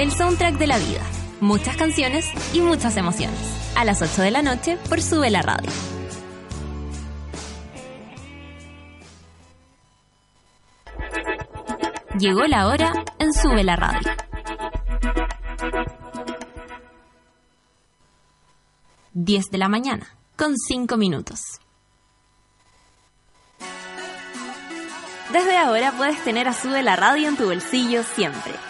El soundtrack de la vida. Muchas canciones y muchas emociones. A las 8 de la noche por Sube la Radio. Llegó la hora en Sube la Radio. 10 de la mañana, con 5 minutos. Desde ahora puedes tener a Sube la Radio en tu bolsillo siempre.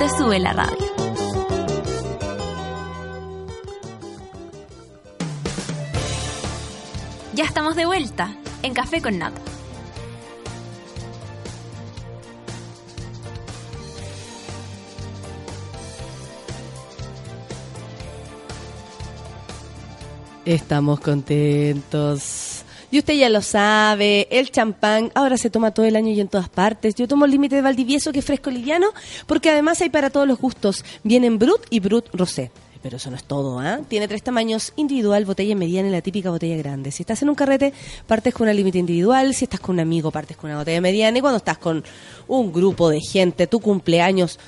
de Sube la Radio. Ya estamos de vuelta en Café con Nata. Estamos contentos. Y usted ya lo sabe, el champán ahora se toma todo el año y en todas partes. Yo tomo el límite de Valdivieso, que es fresco liviano, porque además hay para todos los gustos. Vienen Brut y Brut Rosé. Pero eso no es todo, ¿ah? Tiene tres tamaños, individual, botella mediana y la típica botella grande. Si estás en un carrete, partes con una límite individual. Si estás con un amigo, partes con una botella mediana. Y cuando estás con un grupo de gente, tu cumpleaños,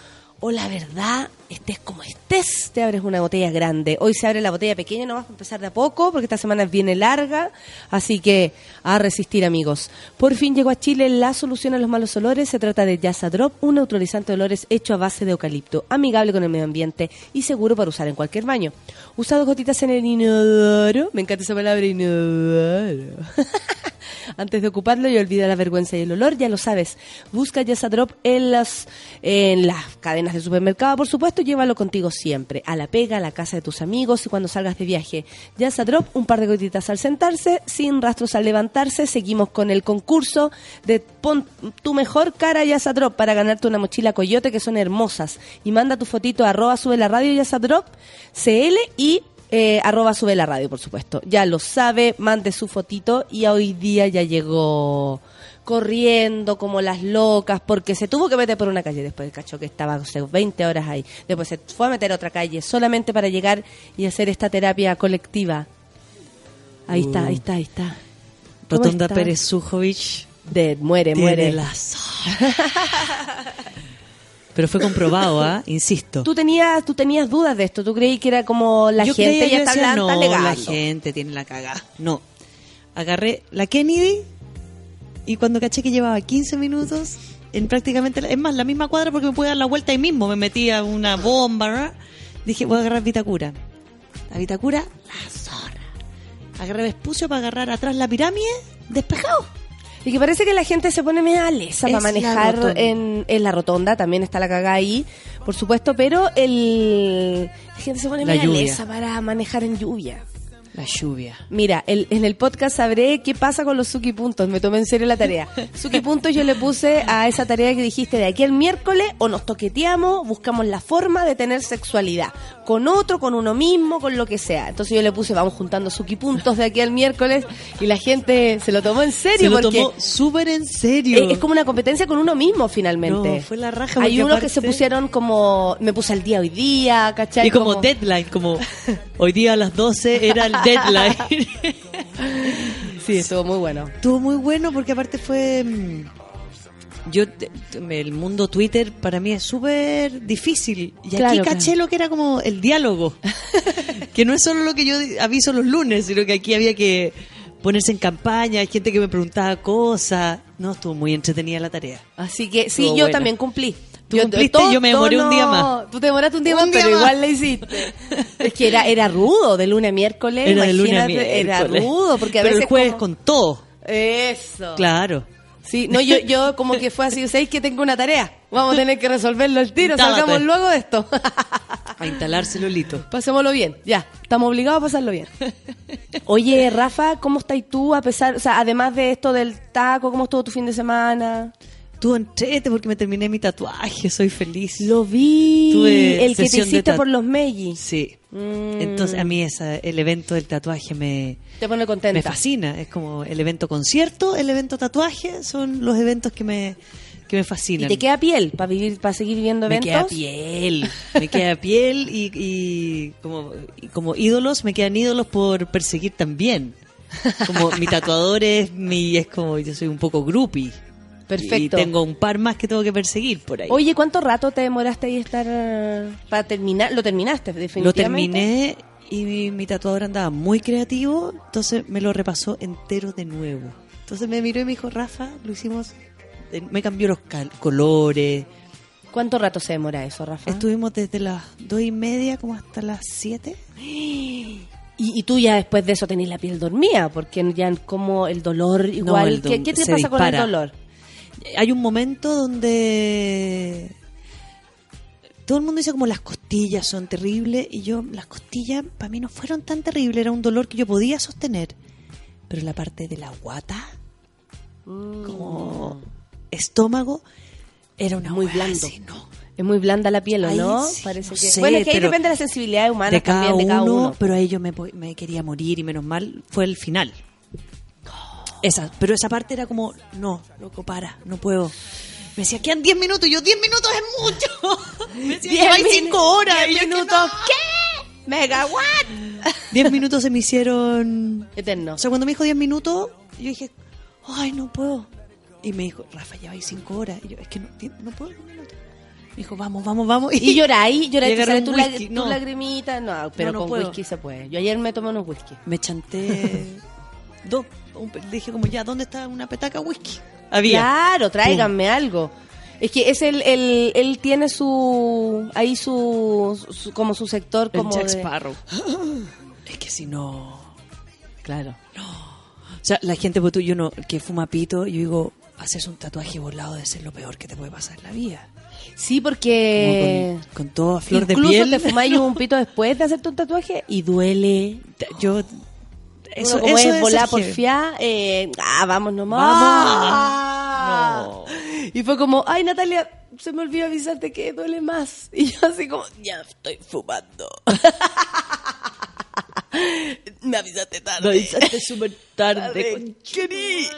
o la verdad, estés como estés, te abres una botella grande. Hoy se abre la botella pequeña, no vas a empezar de a poco, porque esta semana viene larga, así que a resistir, amigos. Por fin llegó a Chile la solución a los malos olores. Se trata de Yasa Drop, un neutralizante de olores hecho a base de eucalipto, amigable con el medio ambiente y seguro para usar en cualquier baño. Usa dos gotitas en el inodoro, me encanta esa palabra, inodoro. Antes de ocuparlo y olvida la vergüenza y el olor, ya lo sabes. Busca Yasa Drop en las, en las cadenas de supermercado, por supuesto, llévalo contigo siempre, a la pega, a la casa de tus amigos y cuando salgas de viaje. Yasa Drop, un par de gotitas al sentarse, sin rastros al levantarse. Seguimos con el concurso de pon tu mejor cara Yasa Drop para ganarte una mochila coyote que son hermosas. Y manda tu fotito a arroba sube la radio Yasa Drop, CL y eh, arroba sube la radio, por supuesto. Ya lo sabe, mande su fotito y hoy día ya llegó corriendo como las locas porque se tuvo que meter por una calle después del cacho que estaba o sea, 20 horas ahí. Después se fue a meter a otra calle solamente para llegar y hacer esta terapia colectiva. Ahí está, ahí está, ahí está. ¿Cómo Rotonda está? Pérez Sujovic Dead, muere, tiene muere. la. Pero fue comprobado, ¿ah? Insisto. Tú tenías, tú tenías dudas de esto, tú creí que era como la Yo gente creía, ya está, hablando, no, está la gente tiene la cagada. No. Agarré la Kennedy y cuando caché que llevaba 15 minutos en prácticamente, es más, la misma cuadra porque me pude dar la vuelta ahí mismo, me metí a una bomba, ¿verdad? Dije, voy a agarrar Vitacura. La Vitacura, la zorra. Agarré Vespucio para agarrar atrás la pirámide, despejado. Y que parece que la gente se pone media lesa Es para manejar en, en la rotonda, también está la cagada ahí, por supuesto, pero el, la gente se pone La media lluvia. lesa para manejar en lluvia. La lluvia. Mira, el- en el podcast sabré qué pasa con los Suki Puntos. Me tomé en serio la tarea. Suki Puntos yo le puse a esa tarea que dijiste de aquí al miércoles o nos toqueteamos, buscamos la forma de tener sexualidad. Con otro, con uno mismo, con lo que sea. Entonces yo le puse, vamos juntando Suki Puntos de aquí al miércoles y la gente se lo tomó en serio Se lo porque tomó súper en serio. es, es como una competencia con uno mismo finalmente. No, fue la raja, Hay unos que se pusieron como, me puse al día hoy día, ¿cachai? Y como deadline, como hoy día a las 12 era el deadline. Sí, estuvo muy bueno. Estuvo muy bueno porque aparte fue... mm, Yo, el mundo Twitter para mí es súper difícil. Y Claro, aquí claro. caché lo que era como el diálogo. que no es solo lo que yo aviso los lunes, sino que aquí había que ponerse en campaña. Hay gente que me preguntaba cosas. No, estuvo muy entretenida la tarea. Así que sí, Estuvo yo buena. también cumplí. Tú cumpliste, yo me demoré un día más. Tú te demoraste un día Un más, día pero más. igual la hiciste. es que era, era rudo, de lunes a miércoles. Era de lunes a imagínate, Era miércoles. rudo, porque a Pero veces. el jueves como- con todo. Eso. Claro. Sí, no, yo, yo como que fue así, ¿sabéis que tengo una tarea? Vamos a tener que resolverlo al tiro, Dálate. salgamos luego de esto. A instalarse Lolito. Pasémoslo bien, ya, estamos obligados a pasarlo bien. Oye, Rafa, ¿cómo estás tú? A pesar, o sea, además de esto del taco, ¿cómo estuvo tu fin de semana? Tú entrete porque me terminé mi tatuaje, soy feliz. Lo vi, Tuve el que te hiciste por los Meiji. Sí. Mm. Entonces a mí esa, el evento del tatuaje me, Te pone contenta. me fascina. Es como el evento concierto, el evento tatuaje, son los eventos que me, que me ¿Y fascinan. te queda piel para vivir, para seguir viviendo me eventos? queda piel, me queda piel y, y como, y como ídolos me quedan ídolos por perseguir también. Como mi tatuador es mi, es como yo soy un poco groupie. Perfecto. Y tengo un par más que tengo que perseguir por ahí. Oye, ¿cuánto rato te demoraste ahí estar eh, para terminar? Lo terminaste, Lo definitivamente. terminé y mi, tatuador andaba muy creativo, entonces me lo repasó entero de nuevo. Entonces me miró y me dijo, Rafa, lo hicimos, me cambió los colores. ¿Cuánto rato se demora eso, Rafa? Estuvimos desde las dos y media como hasta las siete. Y, y tú ya después de eso tenés la piel dormida, porque ya como el dolor igual. el ¿Qué, te pasa con el dolor? Hay un momento donde todo el mundo dice como las costillas son terribles y yo las costillas para mí no fueron tan terribles, era un dolor que yo podía sostener, pero la parte de la guata como estómago era una Muy blando. así, ¿no? Es muy blanda la piel, ¿o Ahí no? sí, Parece no que... sé, bueno, es que ahí depende de la sensibilidad humana de cada, también, de cada uno, uno. pero a ello me, po- me quería morir y menos mal fue el final. Esa, pero esa parte era como, no, loco, para, no puedo. Me decía, quedan 10 minutos, y yo 10 minutos es mucho. Me decía, min- 5 horas. diez y yo, "¿Qué minutos. no?". ¿Qué? ¿Megawatt? 10 minutos se me hicieron... Eterno. O sea, cuando me dijo 10 minutos, yo dije, ay, no puedo. Y me dijo, Rafa, lleváis 5 horas. Y yo, es que no, no puedo 10 minutos. Me dijo, vamos, vamos, vamos. Y lloráis, lloráis, un tu, whisky. tu No. lagrimita. No, pero no con puedo. whisky se puede. Yo ayer me tomé unos whisky. me chanté dos. Un dije como ya, ¿dónde está una petaca whisky? Había. Claro, tráiganme algo. Es que es el, el, él tiene su, ahí su, su- como su sector El como Jack de- Sparrow. Es que si no... Claro. O sea, la gente pues, tú, yo no, que fuma pito, yo digo, haces un tatuaje volado de ser lo peor que te puede pasar en la vida. Sí, porque Como con, con todo a flor de incluso piel. te fumáis un pito después de hacerte un tatuaje y duele. Yo... Eso, como eso es volar por fiar, eh, ah, vamos nomás. Vamos. Y fue como, ay Natalia, se me olvidó avisarte que duele más. Y yo así como, ya estoy fumando. me avisaste tarde. Lo avisaste súper tarde. Tarde. Querí.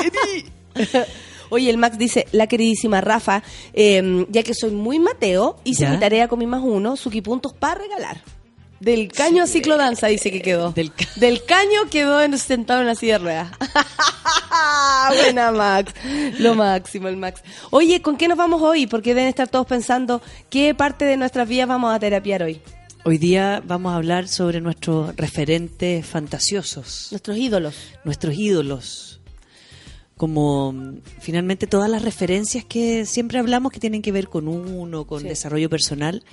Querí. Oye, el Max dice, la queridísima Rafa, eh, ya que soy muy Mateo, hice ¿Ya? mi tarea con mi más uno, puntos para regalar. Del caño a ciclodanza dice que quedó. Del ca- Del caño quedó en- sentado en la silla de ruedas. Buena Max, lo máximo el Max. Oye, ¿con qué nos vamos hoy? Porque deben estar todos pensando qué parte de nuestras vidas vamos a terapiar hoy. Hoy día vamos a hablar sobre nuestros referentes fantasiosos, Nuestros ídolos. nuestros ídolos. Como mm, finalmente todas las referencias que siempre hablamos que tienen que ver con uno, con Sí. desarrollo personal.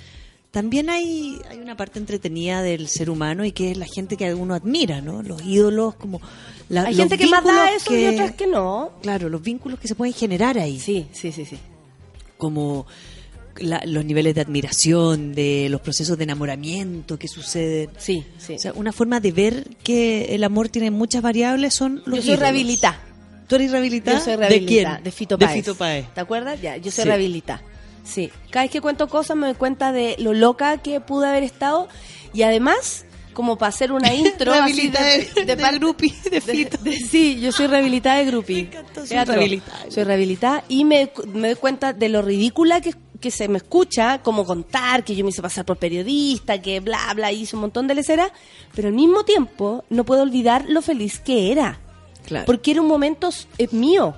También hay, hay una parte entretenida del ser humano y que es la gente que uno admira, ¿no? Los ídolos, como la, Hay gente que más da eso y otras que no. Claro, los vínculos que se pueden generar ahí. Sí, sí, sí, sí. como la- los niveles de admiración, de los procesos de enamoramiento que suceden. Sí, sí. O sea, una forma de ver que el amor tiene muchas variables son los Yo soy ídolos. ¿Tú eres rehabilitada? Yo soy ¿De rehabilitada. quién? De Fito De Páez. Fito Páez. ¿Te acuerdas? Ya, yo soy Sí. rehabilitada. Sí. Cada vez que cuento cosas me doy cuenta de lo loca que pude haber estado y además, como para hacer una intro así Rehabilitada de- de groupie, de Fito. de- sí, yo soy rehabilitada de groupie. Me encantó, soy rehabilitada. Soy rehabilitada y me, me doy cuenta de lo ridícula que, que se me escucha, como contar que yo me hice pasar por periodista, que bla, bla, hice un montón de leceras, pero al mismo tiempo no puedo olvidar lo feliz que era. Claro. Porque era un momento eh, mío.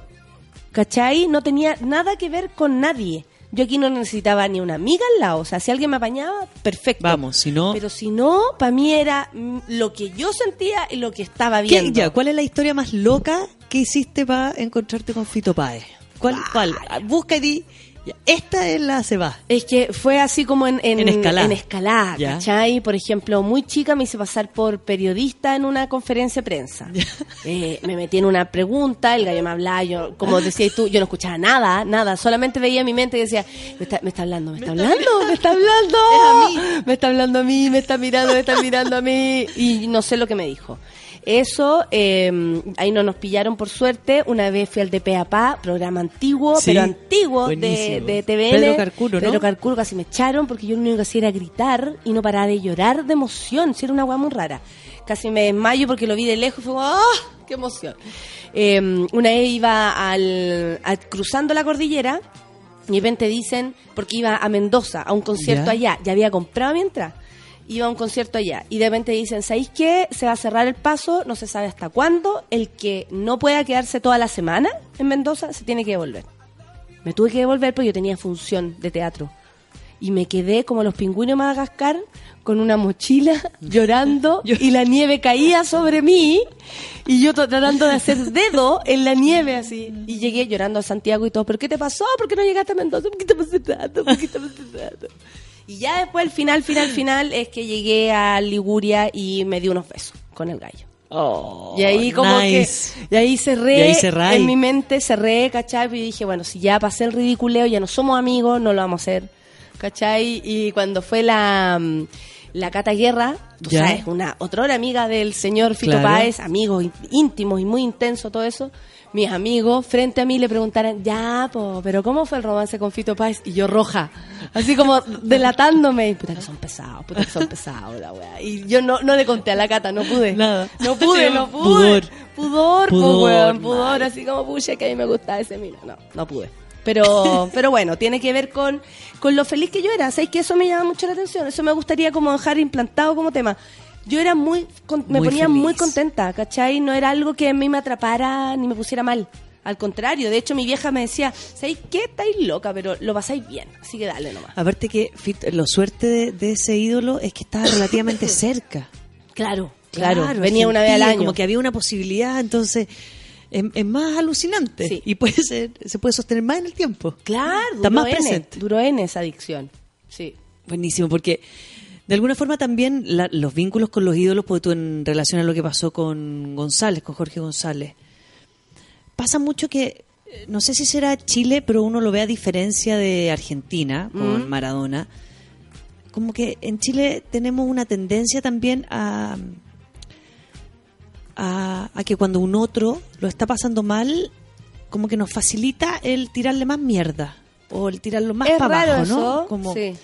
¿Cachai? No tenía nada que ver con nadie. Yo aquí no necesitaba ni una amiga al lado. O sea, si alguien me apañaba, perfecto. Vamos, si no... Pero si no, para mí era lo que yo sentía y lo que estaba ¿Qué- viendo. ya, ¿Cuál es la historia más loca que hiciste para encontrarte con Fito Páez? ¿Cuál? cuál? Busca y di, esta es la se va. Es que fue así como en, en, En escalada. en escalada. ¿cachai? Por ejemplo, muy chica me hice pasar por periodista en una conferencia de prensa. Eh, me metí en una pregunta, el gallo me hablaba, yo, como decías tú, yo no escuchaba nada, nada, solamente veía mi mente y decía, me está, me está hablando, me está hablando, me está hablando, me está hablando a mí, me está mirando, me está mirando a mí, y no sé lo que me dijo. Eso, eh, ahí no nos pillaron por suerte. Una vez fui al de Peapá, programa antiguo, Sí, pero antiguo de, de TVN. Pedro Carcuro, ¿no? Pedro Carcuro casi me echaron porque yo lo único que hacía era gritar y no paraba de llorar de emoción. Si era una guay muy rara. Casi me desmayo porque lo vi de lejos y fue ¡ah! ¡Qué emoción! Eh, una vez iba al, a- cruzando la cordillera y de repente dicen, porque iba a Mendoza, a un concierto Ya. allá, ya había comprado mi entrada. Iba a un concierto allá y de repente dicen, ¿sabéis qué? Se va a cerrar el paso, no se sabe hasta cuándo. El que no pueda quedarse toda la semana en Mendoza se tiene que devolver. Me tuve que devolver porque yo tenía función de teatro. Y me quedé como los pingüinos de Madagascar con una mochila llorando y la nieve caía sobre mí y yo tratando de hacer dedo en la nieve así. Y llegué llorando a Santiago y todo. ¿Pero qué te pasó? ¿Por qué no llegaste a Mendoza? ¿Por qué te pasó tanto? ¿Por qué te pasó tanto? Y ya después, el final, final, final, es que llegué a Liguria y me di unos besos con el gallo. y ahí como Oh, nice. que... Y ahí cerré Y ahí cerráis. en mi mente, cerré, ¿cachai? Y dije, bueno, si ya pasé el ridiculeo, ya no somos amigos, no lo vamos a hacer, ¿cachai? Y cuando fue la, mm, la Cata Guerra, tú Ya. sabes, una otra hora amiga del señor Fito Claro. Páez, amigos ín- íntimos y muy intenso todo eso, mis amigos frente a mí le preguntaran, ya, po, pero ¿cómo fue el romance con Fito Páez? Y yo roja, así como delatándome, y puta que son pesados, puta que son pesados, la weá. Y yo no, no le conté a la Cata, no pude. Nada. No pude, no pude. Pudor. Pudor, po, weón, pudor, así como pucha que a mí me gustaba ese mino. No, no pude. Pero, pero bueno, tiene que ver con, con lo feliz que yo era. ¿Sabes que eso me llama mucho la atención? Eso me gustaría como dejar implantado como tema. Yo era muy, con- me Muy ponía feliz. muy contenta, ¿cachai? No era algo que a mí me atrapara ni me pusiera mal. Al contrario, de hecho mi vieja me decía, ¿sabéis qué? Estáis loca, pero lo pasáis bien. Así que dale nomás. Aparte que Fito- lo suerte de, de ese ídolo es que estaba relativamente cerca. Claro, claro. Claro, venía una vez al año. Como que había una posibilidad, entonces es, es más alucinante. Sí. Y puede ser, se puede sostener más en el tiempo. Claro, Está duró más N, presente. Duró en esa adicción. Sí. Buenísimo, porque de alguna forma también la- los vínculos con los ídolos, porque tú en relación a lo que pasó con González, con Jorge González, pasa mucho que, eh, no sé si será Chile, pero uno lo ve a diferencia de Argentina con Maradona, como que en Chile tenemos una tendencia también a, a, a que cuando un otro lo está pasando mal, como que nos facilita el tirarle más mierda o el tirarlo más es para raro abajo, ¿no? eso. Como, sí.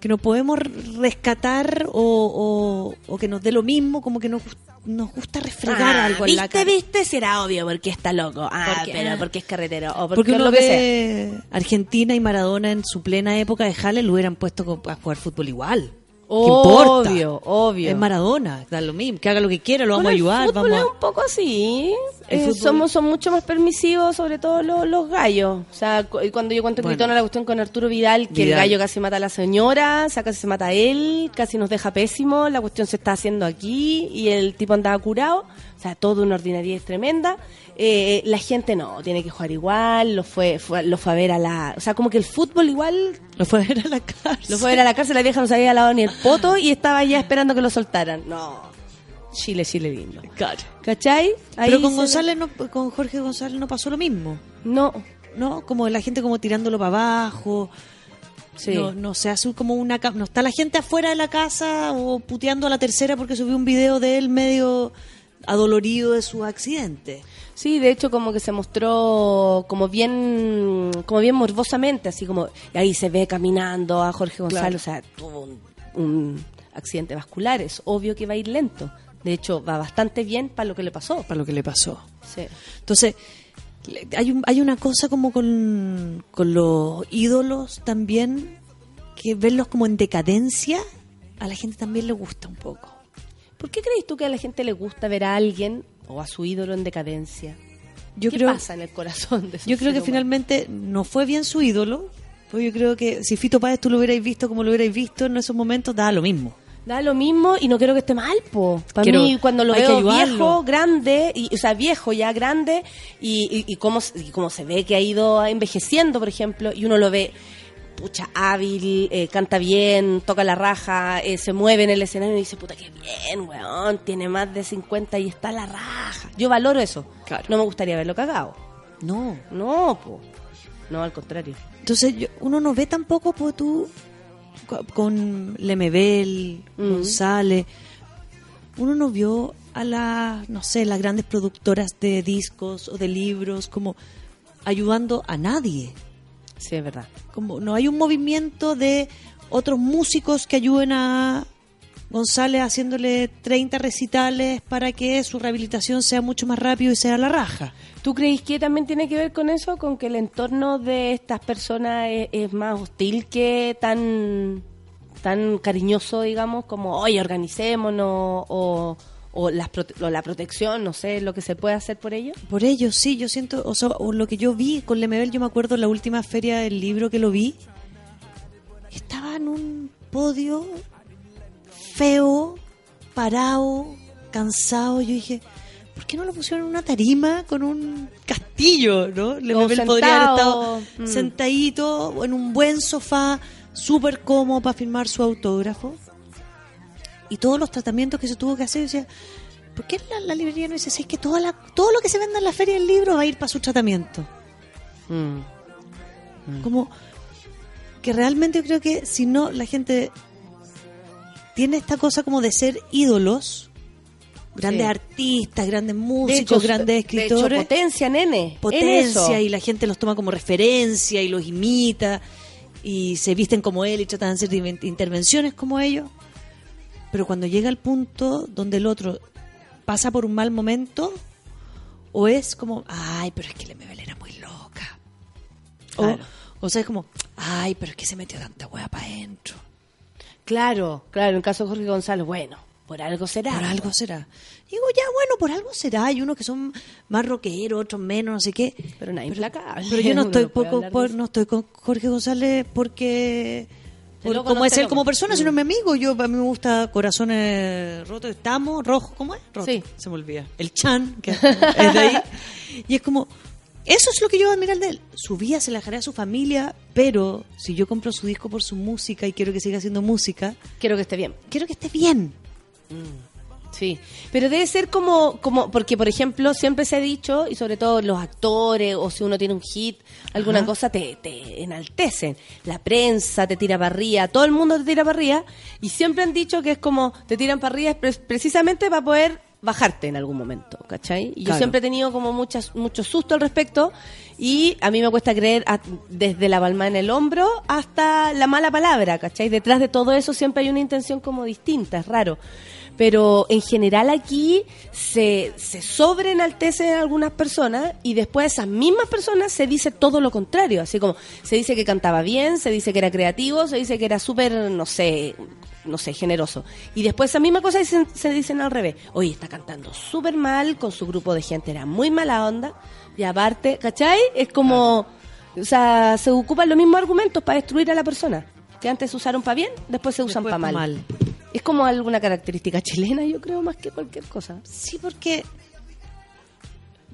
Que no podemos rescatar o, o- o que nos dé lo mismo, como que nos, nos gusta refregar Ah, algo en la ¿Viste, cara. viste? Será obvio porque está loco. Ah, pero porque es carretero. O porque, Porque es uno lo que sea. Argentina y Maradona en su plena época de Jale lo hubieran puesto a jugar fútbol igual. Obvio, obvio. Es Maradona, da lo mismo, que haga lo que quiera, lo Bueno, vamos a ayudar, el vamos es un poco así. Eh, somos son mucho más permisivos, sobre todo los, los gallos. O sea, cu- cuando yo cuento Bueno. gritona la cuestión con Arturo Vidal, que el gallo casi mata a la señora, o sea, casi se mata a él, casi nos deja pésimo, la cuestión se está haciendo aquí y el tipo andaba curado. O sea, todo una ordinariedad tremenda. Eh, la gente no, tiene que jugar igual, lo fue, fue- lo fue a ver a la... O sea, como que el fútbol igual. Lo fue a ver a la cárcel. lo fue a ver a la cárcel, la vieja no se había lavado ni el poto y estaba ya esperando que lo soltaran. No, Chile, Chile lindo. Claro. ¿Cachai? Ahí Pero con González, no, con Jorge González no pasó lo mismo. No, ¿no? Como la gente como tirándolo para abajo. Sí. No, no se hace como una... No está la gente afuera de la casa o puteando a la tercera porque subió un video de él medio adolorido de su accidente. Sí, de hecho como que se mostró como bien como bien morbosamente, así como y ahí se ve caminando a Jorge González, o sea, tuvo un, un accidente vascular, es obvio que va a ir lento. De hecho, va bastante bien para lo que le pasó. Para lo que le pasó. Sí. Entonces, hay, un- hay una cosa como con, con los ídolos también, que verlos como en decadencia, a la gente también le gusta un poco. ¿Por qué crees tú que a la gente le gusta ver a alguien o a su ídolo en decadencia? Yo ¿Qué creo, pasa en el corazón de yo creo que finalmente no fue bien su ídolo, pues yo creo que si Fito Páez tú lo hubierais visto como lo hubierais visto en esos momentos, da lo mismo. Da lo mismo y no quiero que esté mal, po. Para mí, cuando lo veo viejo, grande, y, o sea, viejo ya grande, y, y, y cómo, y cómo se ve que ha ido envejeciendo, por ejemplo, y uno lo ve, pucha, hábil, eh, canta bien, toca la raja, eh, se mueve en el escenario y dice, puta, qué bien, weón, tiene más de 50 y está la raja. Yo valoro eso. Claro. No me gustaría verlo cagado. No. No, po. No, al contrario. Entonces yo- uno no ve tampoco pues, tú con Lemebel. González, uno no vio a las, no sé, las grandes productoras de discos o de libros como ayudando a nadie. Sí, es verdad. Como no hay un movimiento de otros músicos que ayuden a González haciéndole 30 recitales para que su rehabilitación sea mucho más rápido y sea la raja. ¿Tú crees que también tiene que ver con eso? ¿Con que el entorno de estas personas es, es más hostil que tan, tan cariñoso, digamos, como, oye, organicémonos o, o, las prote- o la protección, no sé, lo que se puede hacer por ello? Por ello, sí, yo siento, o sea, o lo que yo vi con Lemebel, yo me acuerdo la última feria del libro que lo vi, estaba en un podio feo, parado, cansado. Yo dije, ¿por qué no lo pusieron en una tarima con un castillo, no? Lemebel podría haber estado mm. sentadito en un buen sofá, súper cómodo para firmar su autógrafo. Y todos los tratamientos que se tuvo que hacer, yo decía, ¿por qué la, la librería no dice, "Sí, es que toda la, todo lo que se venda en la feria del libro va a ir para su tratamiento? Mm. Como que realmente yo creo que si no, la gente tiene esta cosa como de ser ídolos, grandes Sí. artistas, grandes De músicos, hecho, grandes de escritores. hecho, potencia, nene. potencia y la gente los toma como referencia y los imita y se visten como él y tratan de hacer in- intervenciones como ellos. Pero cuando llega el punto donde el otro pasa por un mal momento, o es como, ay, pero es que Lemebel era muy loca. Claro. O, o sea, es como, ay, pero es que se metió tanta hueá para adentro. Claro, claro, en el caso de Jorge González, bueno, por algo será. Por algo será. Digo, ya, bueno, por algo será. Hay unos que son más rockeros, otros menos, no sé qué. Pero nada implacable. Pero yo no estoy no poco, por- no estoy con Jorge González porque por- como es él como persona, sino mi amigo. Yo a mí me gusta Corazones Rotos, estamos rojo, ¿cómo es? Roto. Sí. Se me olvida. El Chan, que es de ahí. Y es como eso es lo que yo admiro de él. Su vida se la dejaré a su familia, pero si yo compro su disco por su música y quiero que siga haciendo música, Quiero que esté bien. quiero que esté bien. Sí, pero debe ser como, como, porque por ejemplo siempre se ha dicho, y sobre todo los actores, o si uno tiene un hit, alguna Ajá. cosa te, te enaltecen. La prensa te tira para arriba, todo el mundo te tira para arriba, y siempre han dicho que es como, te tiran para arriba pre- precisamente para poder bajarte en algún momento, ¿cachai? Y yo siempre he tenido como muchas, mucho susto al respecto, y a mí me cuesta creer a- desde la palma en el hombro hasta la mala palabra, ¿cachai? Detrás de todo eso siempre hay una intención como distinta, es raro pero en general aquí se, se sobreenaltecen algunas personas y después esas mismas personas se dice todo lo contrario, así como se dice que cantaba bien, se dice que era creativo, se dice que era súper, no sé, no sé, generoso. Y después esa misma cosa dicen- se dicen al revés, oye, está cantando súper mal, con su grupo de gente era muy mala onda, y aparte, ¿cachai? Es como, o sea, se ocupan los mismos argumentos para destruir a la persona. Que antes se usaron para bien, después se usan para pa' mal. mal. Es como alguna característica chilena, yo creo, más que cualquier cosa. Sí, porque,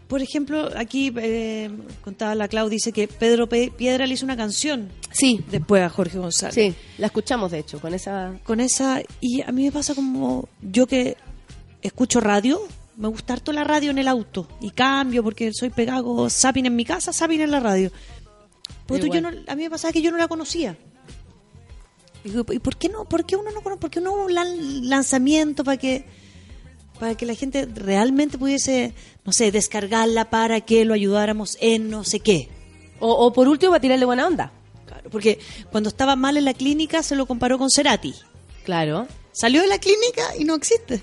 por ejemplo, aquí eh, contaba la Clau, dice que Pedro Pe- Piedra le hizo una canción Sí, después a Jorge González. sí, la escuchamos de hecho, con esa... Con esa, y a mí me pasa como yo que escucho radio, me gusta harto la radio en el auto y cambio porque soy pegado zapping en mi casa, zapping en la radio. Porque yo Igual. no, a mí me pasaba que yo no la conocía. Digo, ¿y por qué no? ¿Por qué uno no conoce? ¿Por qué no hubo un lan- lanzamiento para que para que la gente realmente pudiese, no sé, descargarla para que lo ayudáramos en no sé qué? O, o por último, para tirarle buena onda. Claro, porque cuando estaba mal en la clínica se lo comparó con Cerati. Claro, Salió de la clínica y no existe.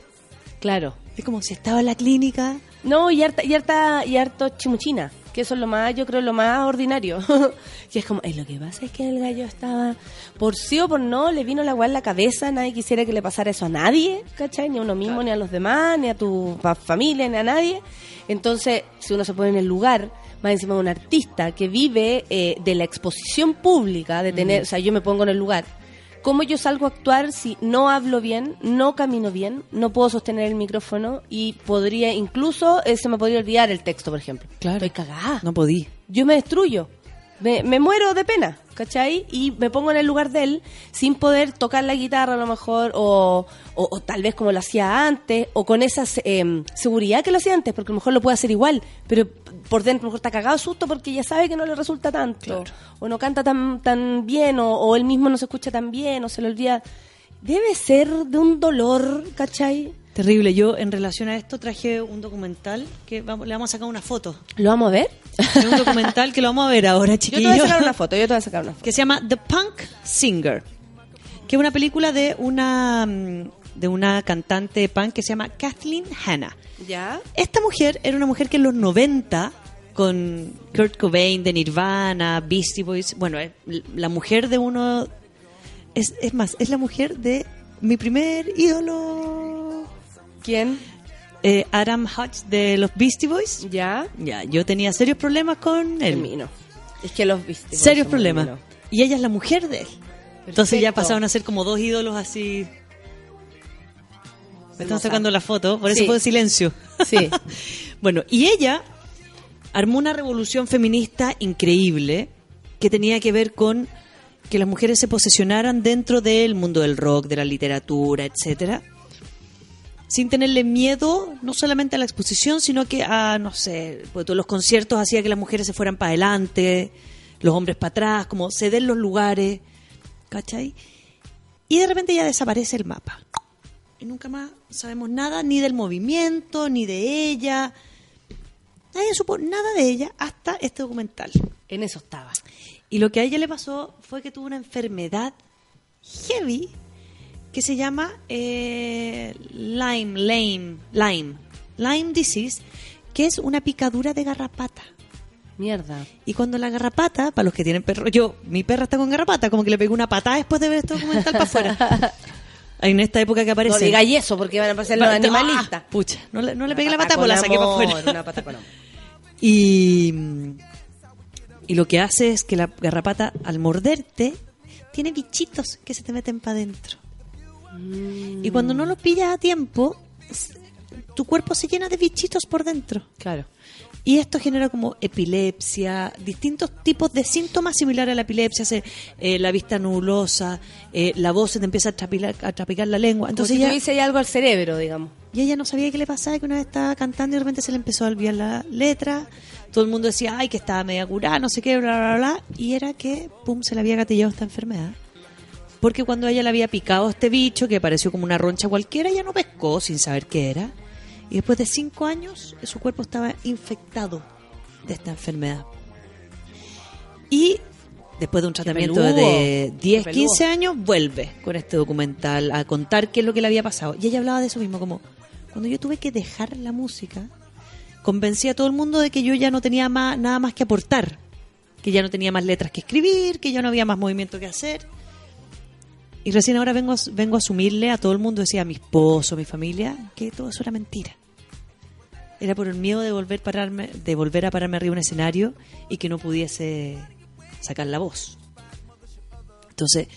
claro. Es como si estaba en la clínica. No, y harta, y harta, y harto chimuchina, que eso es lo más, yo creo, lo más ordinario. que es como, "Ay, lo que pasa es que el gallo estaba, por sí o por no, le vino la agua en la cabeza, nadie quisiera que le pasara eso a nadie, ¿cachai? Ni a uno mismo, ni a los demás, ni a tu fa- familia, ni a nadie. Entonces, si uno se pone en el lugar, más encima de un artista que vive eh, de la exposición pública, de tener, o sea, yo me pongo en el lugar. ¿Cómo yo salgo a actuar si no hablo bien, no camino bien, no puedo sostener el micrófono y podría, incluso eh, se me podría olvidar el texto, por ejemplo? Claro. Estoy cagada. No podí. Yo me destruyo. Me, me muero de pena, ¿cachai? Y me pongo en el lugar de él sin poder tocar la guitarra a lo mejor, o, o- o tal vez como lo hacía antes, o con esa eh, seguridad que lo hacía antes, porque a lo mejor lo puede hacer igual, pero por dentro a lo mejor está cagado susto porque ya sabe que no le resulta tanto, o no canta tan, tan bien, o, o él mismo no se escucha tan bien, o se le olvida. Debe ser de un dolor, ¿cachai? Terrible. Yo, en relación a esto, traje un documental que vamos, le vamos a sacar una foto. ¿Lo vamos a ver? Es un documental que lo vamos a ver ahora, Yo te chiquillos. voy a sacar una foto, yo te voy a sacar una foto. que se llama The Punk Singer, que es una película de una mm, de una cantante punk que se llama Kathleen Hanna. ¿Ya? Esta mujer era una mujer que en los 90 con Kurt Cobain de Nirvana, Beastie Boys, bueno, es la mujer de uno es, es más, es la mujer de mi primer ídolo ¿Quién? Eh, Adam Hodge de los Beastie Boys. ¿Ya? Ya, yo tenía serios problemas con él. Termino. Es que los viste. serios por eso, problemas. Mino. Y ella es la mujer de él. Entonces ya pasaron a ser como dos ídolos así. Me están sacando la foto, por eso Sí. fue silencio. Sí. bueno, y ella armó una revolución feminista increíble que tenía que ver con que las mujeres se posicionaran dentro del mundo del rock, de la literatura, etcétera, sin tenerle miedo no solamente a la exposición, sino que a, no sé, pues todos los conciertos hacía que las mujeres se fueran para adelante, los hombres para atrás, como ceder los lugares, ¿cachai? Y de repente ya desaparece el mapa. Y nunca más sabemos nada ni del movimiento, ni de ella. Nadie supo nada de ella hasta este documental. En eso estaba. Y lo que a ella le pasó fue que tuvo una enfermedad heavy que se llama eh, Lyme, Lyme, Lyme, Lyme disease, que es una picadura de garrapata. Mierda. Y cuando la garrapata, para los que tienen perro, yo, mi perra está con garrapata, como que le pegó una patada después de ver este documental para afuera. En esta época que aparece. No eso porque van a pasar los animalistas. pucha, no le, no le pegué la patada, pues la saqué para afuera. Una pata con. Y, y lo que hace es que la garrapata, al morderte, tiene bichitos que se te meten para adentro. Y cuando no los pillas a tiempo, tu cuerpo se llena de bichitos por dentro. Claro. Y esto genera como epilepsia, distintos tipos de síntomas similares a la epilepsia, se- eh, la vista nulosa, eh, la voz se te empieza a trapilar, a trapicar la lengua. Entonces Entonces si ella, algo al cerebro, digamos. y ella no sabía qué le pasaba, que una vez estaba cantando y de repente se le empezó a olvidar la letra. Todo el mundo decía, ay, que estaba media curada, no sé qué, bla, bla, bla. Y era que, pum, se le había gatillado esta enfermedad. Porque cuando a ella le había picado este bicho, que pareció como una roncha cualquiera, ella no pescó sin saber qué era. Y después de cinco años, su cuerpo estaba infectado de esta enfermedad. Y después de un tratamiento de 10, qué peludo. 15 años, vuelve con este documental a contar qué es lo que le había pasado. Y ella hablaba de eso mismo, como cuando yo tuve que dejar la música, convencí a todo el mundo de que yo ya no tenía más, nada más que aportar, que ya no tenía más letras que escribir, que ya no había más movimiento que hacer. Y recién ahora vengo a, vengo a asumirle a todo el mundo, decía a mi esposo, a mi familia, que todo eso era mentira. Era por el miedo de volver, pararme, de volver a pararme arriba de un escenario y que no pudiese sacar la voz. Entonces,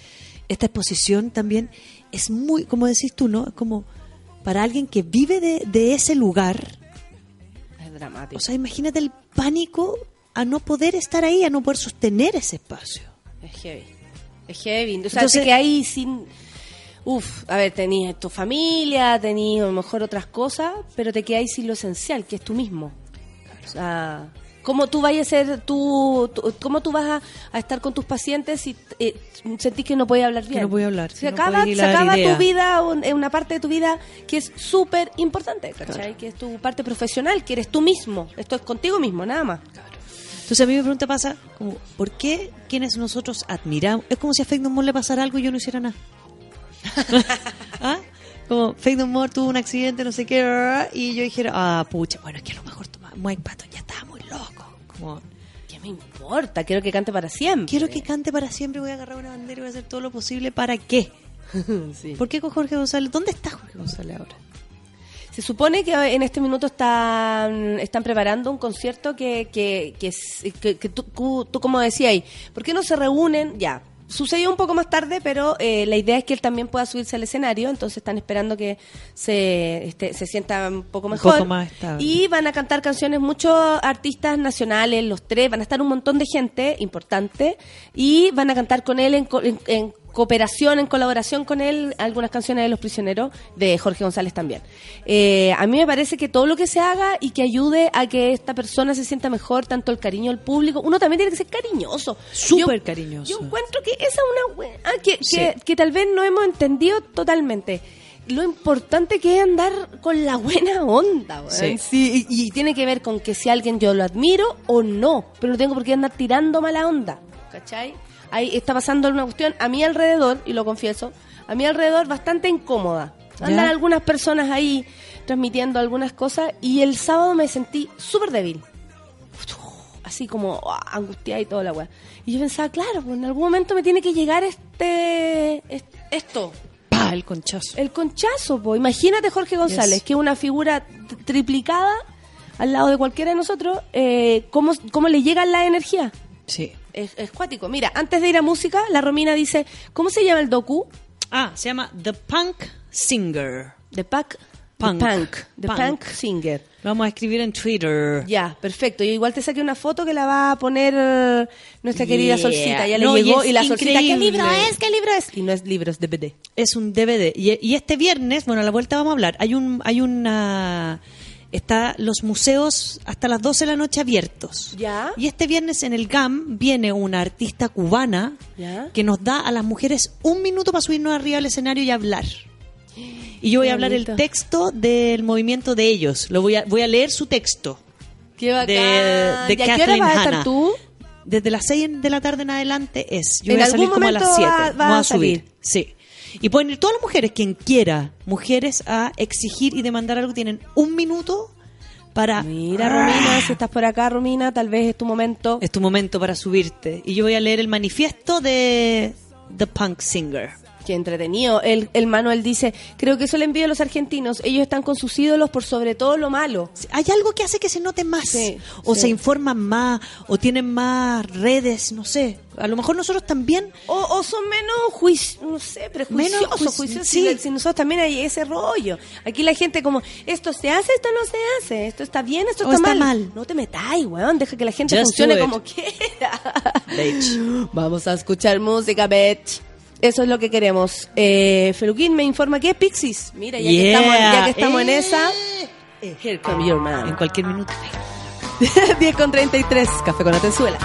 esta exposición también es muy, como decís tú, ¿no? Es como para alguien que vive de, de ese lugar. Es dramático. O sea, imagínate el pánico a no poder estar ahí, a no poder sostener ese espacio. es heavy. Es heavy. O sea, Entonces- que ahí sin... Uf, a ver, tenías tu familia, tenías a lo mejor otras cosas, pero te ahí sin lo esencial, que es tú mismo. O sea, cómo tú vayas a ser tú, tú- cómo tú vas a, a estar con tus pacientes si eh, sentís que no puedes hablar bien. no puedes hablar, Se que no acaba, se acaba idea. tu vida, un- eh, una parte de tu vida que es súper importante, ¿cachai? Que es tu parte profesional, que eres tú mismo. Esto es contigo mismo, nada más. Entonces a mí mi pregunta pasa como, ¿por qué quienes nosotros admiramos? Es como si a Fake No More le pasara algo y yo no hiciera nada. ¿Ah? Como Fake No More tuvo un accidente, no sé qué, y yo dijera, ah, pucha, bueno, es que a lo mejor toma- Mike Patton ya estaba muy loco. Como, ¿Qué me importa? Quiero que cante para siempre. quiero que cante para siempre, voy a agarrar una bandera y voy a hacer todo lo posible. ¿Para qué? Sí. ¿Por qué con Jorge González? ¿Dónde está Jorge González ahora? Se supone que en este minuto están, están preparando un concierto que, que, que, que- que tú, tú- como decías ahí, ¿por qué no se reúnen? Ya, sucedió un poco más tarde, pero eh, la idea es que él también pueda subirse al escenario, entonces están esperando que se, este, se sienta un poco mejor. poco más estable. y van a cantar canciones muchos artistas nacionales, los tres, van a estar un montón de gente importante y van a cantar con él en, en- en cooperación, en colaboración con él, algunas canciones de Los Prisioneros, de Jorge González también. Eh, a mí me parece que todo lo que se haga y que ayude a que esta persona se sienta mejor, tanto el cariño del público, uno también tiene que ser cariñoso. Súper Yo- cariñoso. Yo encuentro que esa es una weá que, Sí. que, que tal vez no hemos entendido totalmente. Lo importante que es andar con la buena onda. Sí. Sí, y, y tiene que ver con que si alguien yo lo admiro o no, pero no tengo por qué andar tirando mala onda, ¿cachai? Ahí está pasando una cuestión a mi alrededor, y lo confieso, a mi alrededor bastante incómoda. Andan ¿Ya? algunas personas ahí transmitiendo algunas cosas y el sábado me sentí súper débil así como ah, angustiada y toda la weá. Y yo pensaba, claro, pues en algún momento me tiene que llegar este, es- esto. El conchazo. el conchazo, pues. Imagínate Jorge González, Yes. que es una figura triplicada al lado de cualquiera de nosotros, eh, ¿cómo, ¿cómo le llega la energía? Sí. Es, es cuático. Mira, antes de ir a música, la Romina dice, ¿cómo se llama el docu? Ah, se llama The Punk Singer. The Punk. Punk. The Punk. The Punk. Punk Singer. Lo vamos a escribir en Twitter. Ya, perfecto. Yo igual te saqué una foto que la va a poner eh, nuestra querida Yeah. Solcita. Ya le No, y llegó es y, la Solcita, ¿qué increíble. libro es? ¿Qué libro es? Y no es libro, es DVD. Es un DVD. Y, y este viernes, bueno, a la vuelta vamos a hablar. Hay un, hay una, está los museos hasta las 12 de la noche abiertos. Ya. Y este viernes en el GAM viene una artista cubana Ya. que nos da a las mujeres un minuto para subirnos arriba al escenario y hablar. Y yo voy Qué a hablar el texto del movimiento de ellos. Lo voy a, voy a leer su texto. Qué bacán. De, de ¿Y a qué hora vas a estar tú? Desde las 6 de la tarde en adelante es. Yo En voy a algún salir como a las 7. va- va Vamos a a subir. Sí. Y pueden ir todas las mujeres, quien quiera, mujeres a exigir y demandar algo, tienen un minuto para... Mira, Romina, si estás por acá, Romina, tal vez es tu momento. Es tu momento para subirte. Y yo voy a leer el manifiesto de The Punk Singer. Qué entretenido. El, el Manuel dice, creo que eso le envío a los argentinos. Ellos están con sus ídolos por sobre todo lo malo. Hay algo que hace que se note más, Sí, o sí. se informan más, o tienen más redes, no sé. A lo mejor nosotros también O, o son menos juic no sé, prejuiciosos, Menos juici- juiciosos. sí. Si, si nosotros también hay ese rollo. Aquí la gente como, esto se hace, esto no se hace, esto está bien, esto O está, está mal. mal. No te metáis, weón, deja que la gente Just funcione como quiera. Vamos a escuchar música, bitch. Eso es lo que queremos. Eh, Feluquín me informa que es Pixies. Mira, ya que Yeah. estamos, ya que estamos en Eh. esa, here come your man. en cualquier minuto. 10 con 33, café con Atenzuela.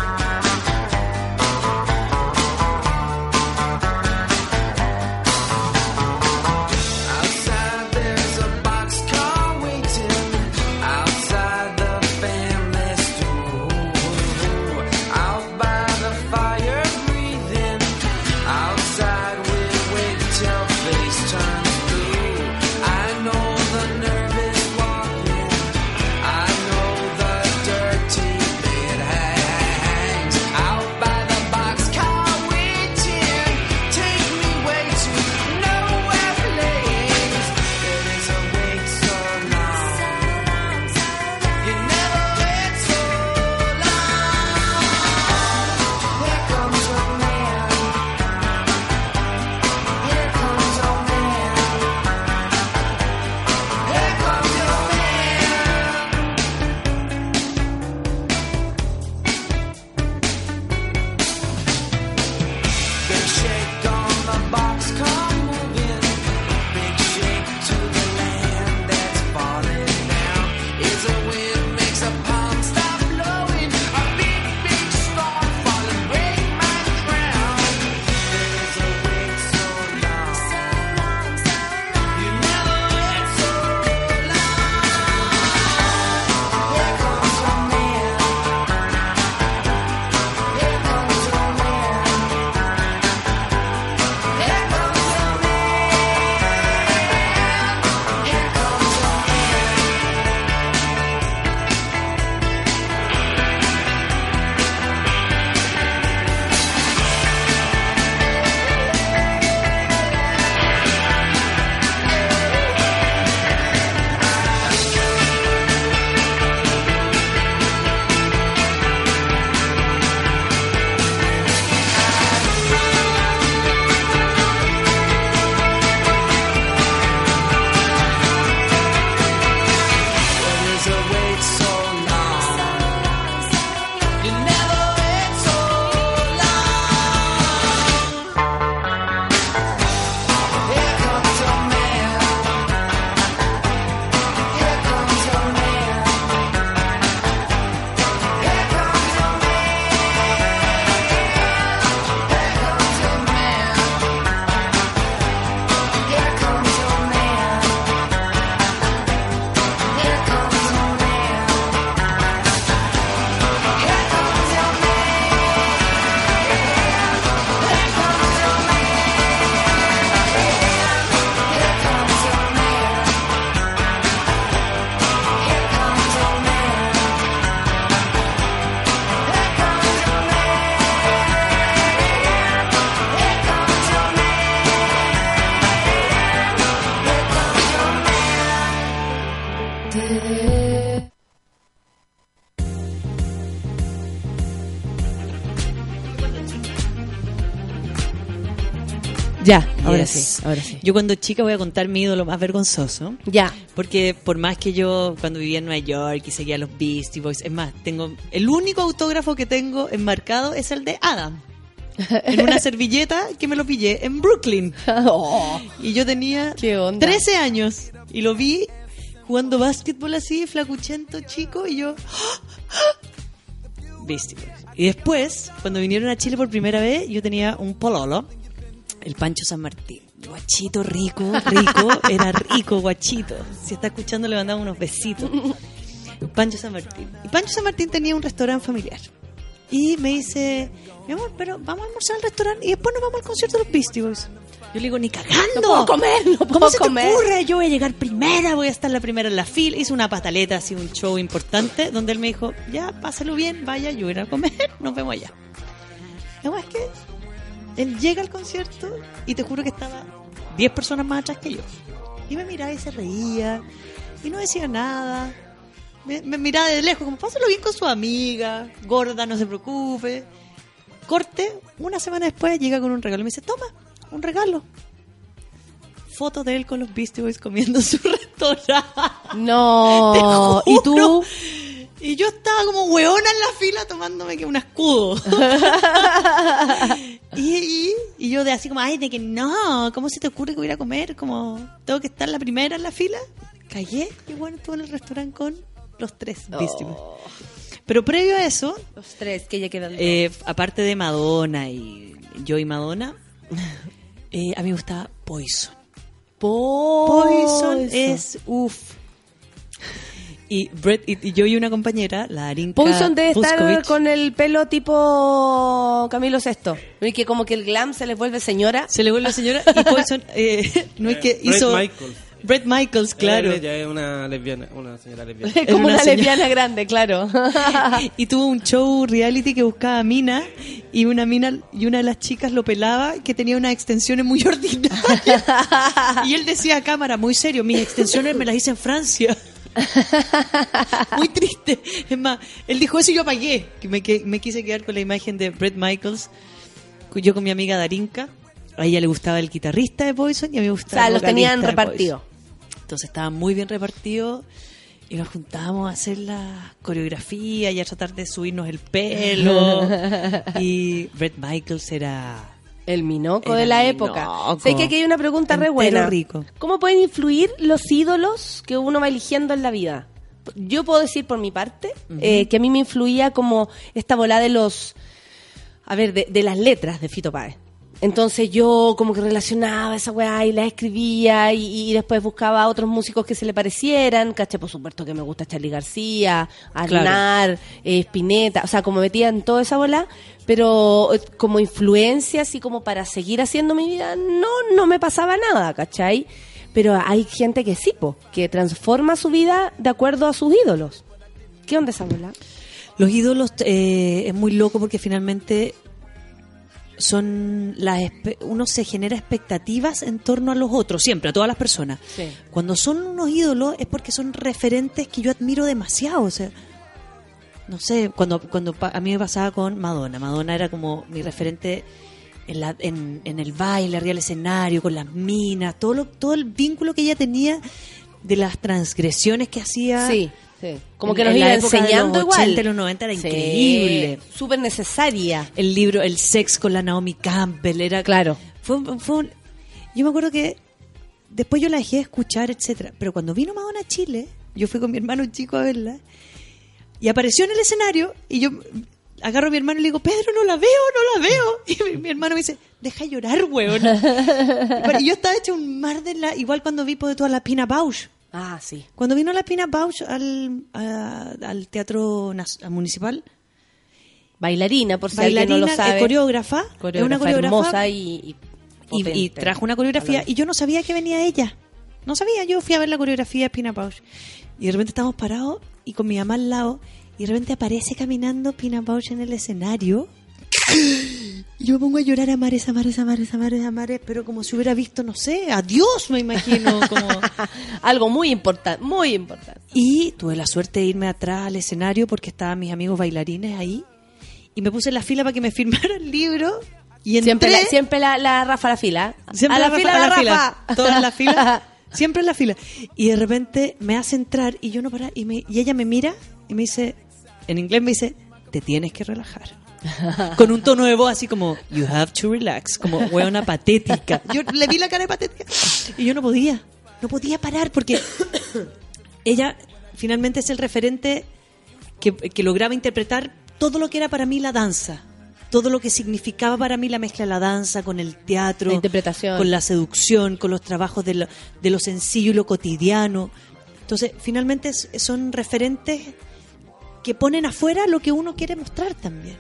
Ahora sí. Yo cuando chica voy a contar mi ídolo más vergonzoso. Ya. Porque por más que yo cuando vivía en Nueva York y seguía los Beastie Boys, es más, tengo el único autógrafo que tengo enmarcado es el de Adam. En una servilleta que me lo pillé en Brooklyn. Oh, Y yo tenía ¿Qué onda? 13 años y lo vi jugando básquetbol así, flacuchento, chico, y yo... Beastie Boys. Y después, cuando vinieron a Chile por primera vez, yo tenía un pololo, el Pancho San Martín. Guachito rico, rico, era rico, guachito. Si está escuchando, le mandamos unos besitos. Pancho San Martín. Y Pancho San Martín tenía un restaurante familiar. Y me dice, mi amor, pero vamos a almorzar al restaurante y después nos vamos al concierto de los Beastie Boys. Yo le digo, ni cagando. No puedo comer, no ¿Cómo puedo se comer. te ocurre? Yo voy a llegar primera, voy a estar la primera en la fila. Hice una pataleta, así un show importante, donde él me dijo, ya, pásalo bien, vaya, yo voy a comer, nos vemos allá. Verdad es que él llega al concierto y te juro que estaba 10 personas más atrás que yo. Y me miraba y se reía y no decía nada. Me, me miraba de lejos, como pásalo bien con su amiga, gorda, no se preocupe. Corte, una semana después llega con un regalo y me dice, toma, un regalo. Foto de él con los Beastie Boys comiendo en su restaurante. No. Te ¿Y tú? Y yo estaba como hueona en la fila tomándome que un escudo. y, y, y yo de así como, ay, de que no, ¿cómo se te ocurre que voy a comer? Como, tengo que estar la primera en la fila. Callé y bueno, estuve en el restaurante con los tres Beastie Boys. Pero previo a eso, Los tres que ya quedan. eh, aparte de Madonna y yo y Madonna, eh, a mí me gustaba Poison. Poison es uff. Y, Brett, y, y yo y una compañera, la Arinka Poison debe estar Puskovich, con el pelo tipo Camilo Sesto. Y que como que el glam se les vuelve señora. se le vuelve señora y Poison eh, no es que hizo Michaels. Brett Michaels, claro. Ella es una lesbiana, una señora lesbiana. Es como una una, lesbiana grande, claro. y tuvo un show reality que buscaba mina y una mina y una de las chicas lo pelaba que tenía unas extensiones muy ordinarias y él decía a cámara muy serio mis extensiones me las hice en Francia muy triste es más él dijo eso y yo apagué que me, me quise quedar con la imagen de Brett Michaels yo con mi amiga Darinka a ella le gustaba el guitarrista de Poison y a mí me o gustaba sea, el los tenían repartidos. Entonces estaban muy bien repartidos y nos juntábamos a hacer la coreografía y a tratar de subirnos el pelo. y Brett Michaels era... El minoco Era de la época. Sé que aquí hay una pregunta re buena. rico. ¿Cómo pueden influir los ídolos que uno va eligiendo en la vida? Yo puedo decir por mi parte eh, que a mí me influía como esta bola de los, a ver, de, de las letras de Fito Páez. Entonces yo como que relacionaba esa weá y la escribía y, y después buscaba a otros músicos que se le parecieran, caché por supuesto que me gusta Charlie García, Arnar, eh, Spinetta, o sea, como metía en toda esa bola, pero como influencia, así como para seguir haciendo mi vida, no, no me pasaba nada, ¿cachai? Pero hay gente que sí, po, que transforma su vida de acuerdo a sus ídolos. ¿Qué onda esa bola? Los ídolos eh, es muy loco porque finalmente son las uno se genera expectativas en torno a los otros, siempre, a todas las personas. Sí. Cuando son unos ídolos es porque son referentes que yo admiro demasiado, o sea, no sé, cuando cuando a mí me pasaba con Madonna, Madonna era como mi referente en, la, en, en el baile, arriba del escenario, con las minas, todo lo, todo el vínculo que ella tenía de las transgresiones que hacía. Sí, sí. Como En- que nos iba época de enseñando los igual. 80 y los 90 era increíble. Súper necesaria. El libro El sex con la Naomi Campbell era Claro. Fue, fue un- yo me acuerdo que después yo la dejé de escuchar, etcétera, pero cuando vino Madonna a Chile, yo fui con mi hermano chico a verla y apareció en el escenario y yo agarro a mi hermano y le digo, Pedro, no la veo, no la veo. Y mi, mi hermano me dice, deja llorar, weón. y yo estaba hecho un mar de la... Igual cuando vi por toda la Pina Bausch. Ah, sí. Cuando vino la Pina Bausch al, a- al Teatro Municipal, Bailarina, por si bailarina, alguien no lo sabe. eh, coreógrafa, es Coreógrafa una coreógrafa hermosa y, y, y, potente. y trajo una coreografía y yo no sabía que venía ella. No sabía, yo fui a ver la coreografía de Pina Bausch. Y de repente estamos parados y con mi mamá al lado y de repente aparece caminando Pina Bausch en el escenario. Y yo me pongo a llorar a mares, a mares, a mares, a mares, a mares, pero como si hubiera visto, no sé, a Dios, me imagino. Como... Algo muy importante, muy importante. Y tuve la suerte de irme atrás al escenario porque estaban mis amigos bailarines ahí. Y me puse en la fila para que me firmara el libro. Y entré, Siempre, la, siempre la, la Rafa la fila. Siempre a la, Rafa, fila, a la, la fila. Rafa. Todos en la fila. Siempre en la fila. Y de repente me hace entrar y yo no para. Y, me- y ella me mira y me dice, en inglés me dice, te tienes que relajar. Con un tono de voz así como, you have to relax. Como hueona patética. Yo le vi la cara de patética. Y yo no podía. No podía parar porque ella finalmente es el referente que, que lograba interpretar todo lo que era para mí la danza. Todo lo que significaba para mí la mezcla de la danza con el teatro, La interpretación. con la seducción, con los trabajos de lo, de lo sencillo y lo cotidiano. Entonces, finalmente son referentes que ponen afuera lo que uno quiere mostrar también.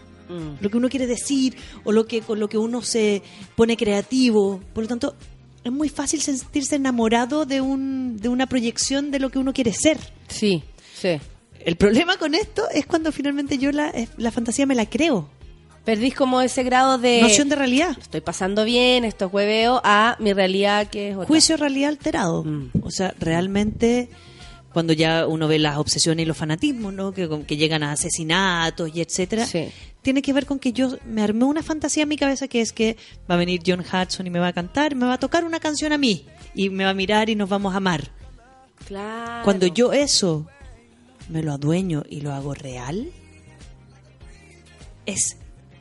Lo que uno quiere decir o lo que, con lo que uno se pone creativo. Por lo tanto, es muy fácil sentirse enamorado de, un, de una proyección de lo que uno quiere ser. Sí, sí. El problema con esto es cuando finalmente yo la, la fantasía me la creo. Perdís como ese grado de... Noción de realidad. Estoy pasando bien, esto es hueveo, a mi realidad que es otra. Juicio realidad alterado. Mm. O sea, realmente cuando ya uno ve las obsesiones y los fanatismos, ¿no? Que, que llegan a asesinatos y etcétera, Sí. tiene que ver con que yo me armé una fantasía en mi cabeza que es que va a venir John Hudson y me va a cantar, me va a tocar una canción a mí y me va a mirar y nos vamos a amar. Claro. Cuando yo eso me lo adueño y lo hago real, es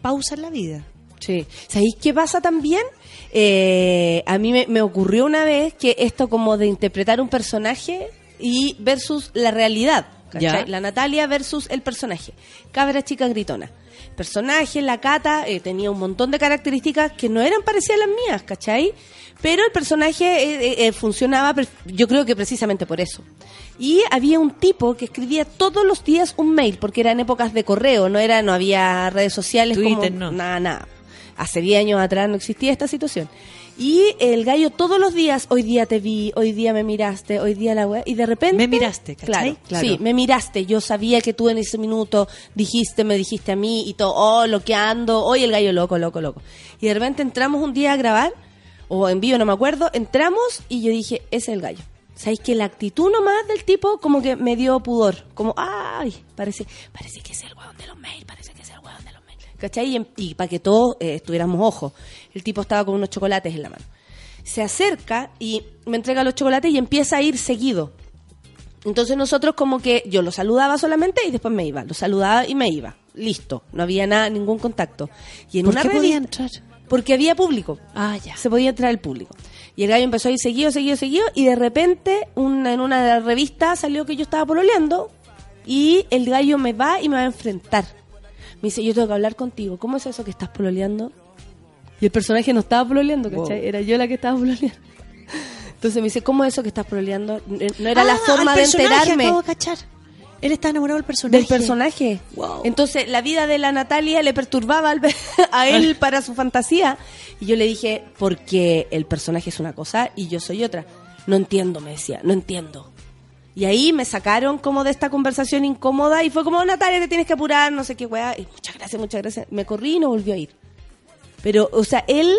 pausa en la vida. Sí. ¿Sabéis qué pasa también? Eh, a mí me, me ocurrió una vez que esto como de interpretar un personaje y versus la realidad. ¿cachai? La Natalia versus el personaje. Cabra chica gritona. Personaje, la Cata, eh, tenía un montón de características que no eran parecidas a las mías, ¿cachai? Pero el personaje eh, eh, eh, funcionaba, yo creo que precisamente por eso. Y había un tipo que escribía todos los días un mail, porque eran épocas de correo, no era, no había redes sociales, Twitter, como, no. nada, nada. Hace 10 años atrás no existía esta situación. Y el gallo todos los días, hoy día te vi, hoy día me miraste, hoy día la wea, y de repente... Me miraste, ¿cachai? Claro, Claro. sí, me miraste, yo sabía que tú en ese minuto dijiste, me dijiste a mí y todo, oh, lo que ando, hoy el gallo loco, loco, loco. Y de repente entramos un día a grabar, o en vivo, no me acuerdo, entramos y yo dije, ese es el gallo. ¿Sabéis que la actitud nomás del tipo como que me dio pudor? Como, ay, parece, parece que es el hueón de los mails, parece que es el hueón de los mails. ¿Cachai? Y, en- y para que todos eh, estuviéramos ojos, el tipo estaba con unos chocolates en la mano. Se acerca y me entrega los chocolates y empieza a ir seguido. Entonces nosotros como que yo lo saludaba solamente y después me iba. Lo saludaba y me iba. Listo. No había nada, ningún contacto. Y en ¿Por una qué podía revista- entrar? Porque había público. Ah, ya. Se podía entrar el público. Y el gallo empezó a ir seguido, seguido, seguido. Y de repente, una, en una de las revistas salió que yo estaba pololeando. Y el gallo me va y me va a enfrentar. Me dice, yo tengo que hablar contigo. ¿Cómo es eso que estás pololeando? Y el personaje no estaba pololeando, ¿cachai? Era yo la que estaba pololeando. Entonces me dice, ¿cómo es eso que estás pololeando? No era la Ah, forma al de enterarme Acabo de cachar. Él está enamorado del personaje. del personaje. Wow. Entonces, la vida de la Natalia le perturbaba al a él para su fantasía. Y yo le dije, porque el personaje es una cosa y yo soy otra. No entiendo, me decía, no entiendo. Y ahí me sacaron como de esta conversación incómoda y fue como, Natalia, te tienes que apurar, no sé qué weá. Y muchas gracias, muchas gracias. Me corrí y no volvió a ir. Pero, o sea, él,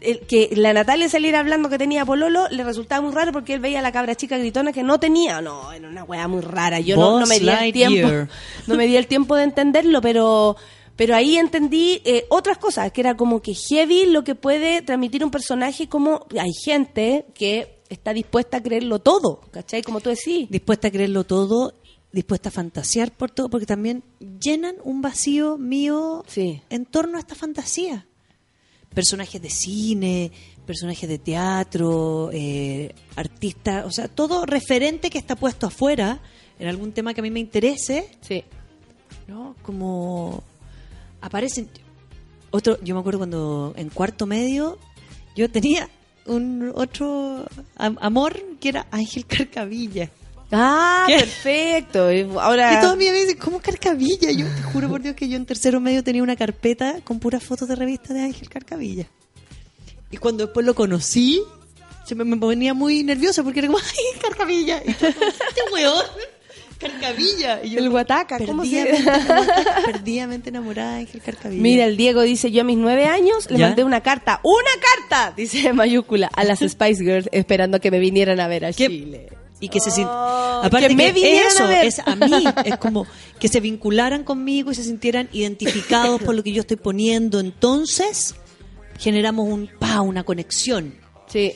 el, que la Natalia saliera hablando que tenía pololo, le resultaba muy raro porque él veía a la cabra chica gritona que no tenía. No, era una weá muy rara. Yo no, me di el tiempo. No me di el tiempo de entenderlo, pero, pero ahí entendí eh, otras cosas, que era como que heavy lo que puede transmitir un personaje, como hay gente que está dispuesta a creerlo todo, ¿cachai? Como tú decís. dispuesta a creerlo todo, dispuesta a fantasear por todo, porque también llenan un vacío mío Sí. en torno a esta fantasía. Personajes de cine, personajes de teatro, eh, artistas, o sea, todo referente que está puesto afuera en algún tema que a mí me interese, Sí. ¿no? Como aparecen. Otro, yo me acuerdo cuando en cuarto medio yo tenía un otro am- amor que era Ángel Carcavilla. Ah, ¿Qué? perfecto. Y Ahora. Y todos mis amigos dicen, ¿cómo Carcavilla? Yo te juro por Dios que yo en tercero medio tenía una carpeta con puras fotos de revista de Ángel Carcavilla. Y cuando después lo conocí, se me, me ponía muy nerviosa porque era como, ¡ay, Carcavilla! Y yo, este weón, Carcavilla. Y yo El Guataca, ¿cómo se perdidamente enamorada- perdidamente enamorada de Ángel Carcavilla. Mira, el Diego dice, yo a mis nueve años le ¿Ya? mandé una carta, ¡una carta! Dice en mayúscula, a las Spice Girls, esperando que me vinieran a ver a ¿Qué? Chile. Y que se Oh, aparte que que, me eso a es a mí es como que se vincularan conmigo y se sintieran identificados por lo que yo estoy poniendo entonces generamos un pa una conexión Sí.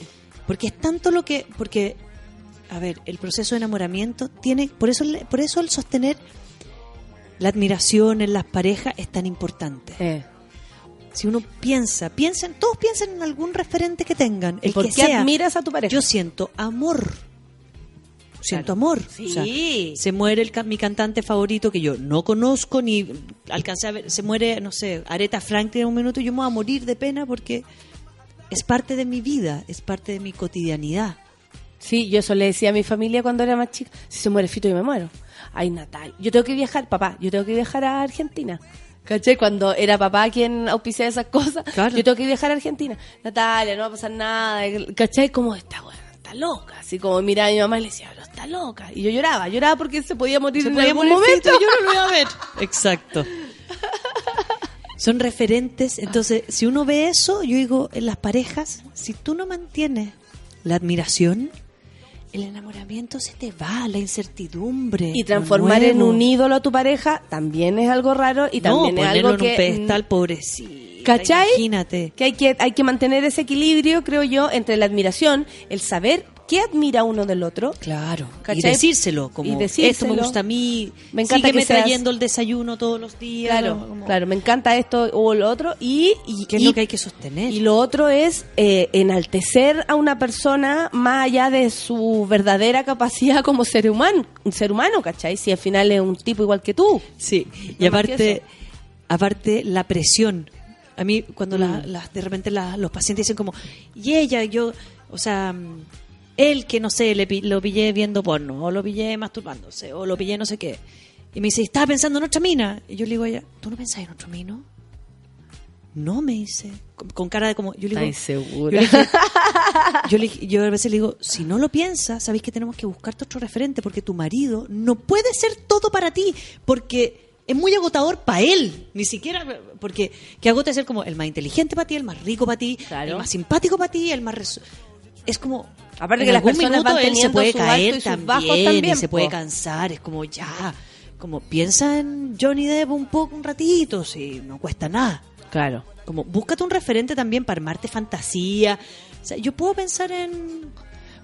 porque es tanto lo que porque a ver el proceso de enamoramiento tiene por eso por eso el sostener la admiración en las parejas es tan importante Eh. si uno piensa piensen todos piensen en algún referente que tengan ¿Y el por que qué sea admiras a tu pareja? yo siento amor. Siento amor. Sí. O sea, se muere el, mi cantante favorito que yo no conozco ni alcancé a ver. Se muere, no sé, Aretha Franklin en un minuto y yo me voy a morir de pena porque es parte de mi vida, es parte de mi cotidianidad. Sí, yo eso le decía a mi familia cuando era más chica. Si se muere Fito, yo me muero. Ay, Natal. Yo tengo que viajar, papá. Yo tengo que viajar a Argentina. ¿Cachai? Cuando era papá quien auspiciaba esas cosas. Claro. Yo tengo que viajar a Argentina. Natalia, no va a pasar nada. ¿Cachai? Como está, bueno, está loca. Así como miraba a mi mamá y le decía, pero está loca. Y yo lloraba. Lloraba porque se podía morir Se en podía algún morir momento. Y yo no lo iba a ver. Exacto. Son referentes. Entonces, si uno ve eso, yo digo, en las parejas, si tú no mantienes la admiración, el enamoramiento se te va, la incertidumbre. Y transformar en un ídolo a tu pareja también es algo raro y también no, es algo en que... un pedestal, pobrecito. ¿Cachai? Imagínate. Que hay, que hay que mantener ese equilibrio, creo yo, entre la admiración, el saber qué admira uno del otro. Claro. Y ¿Cachai? decírselo, como Y decírselo. esto me gusta a mí, Me encanta sígueme que seas- trayendo el desayuno todos los días. Claro, como- claro, me encanta esto o lo otro. Y, y, ¿Qué es y- lo que hay que sostener? y lo otro es eh, enaltecer a una persona más allá de su verdadera capacidad como ser humano, un ser humano, ¿cachai? Si al final es un tipo igual que tú. Sí, y No aparte, aparte la presión. A mí cuando Mm. la- de repente la- los pacientes dicen como, y ella, yo, o sea, él que no sé, le, lo pillé viendo porno, o lo pillé masturbándose, o lo pillé no sé qué. Y me dice, estaba pensando en otra mina. Y yo le digo a ella, ¿tú no pensás en otro mino? No, me dice, con, con cara de como, yo le digo, segura. yo, le dije- yo, le- yo a veces le digo, si no lo piensas, sabéis que tenemos que buscarte otro referente porque tu marido no puede ser todo para ti, porque es muy agotador para él, ni siquiera porque que agota ser como el más inteligente para ti, el más rico para ti, Claro. el más simpático para ti, el más resu- es como Aparte en que las personas van él se puede caer también, también, y se puede cansar, es como ya, como piensa en Johnny Depp un poco un ratito, si no cuesta nada. Claro. Como, búscate un referente también para armarte fantasía. O sea, yo puedo pensar en.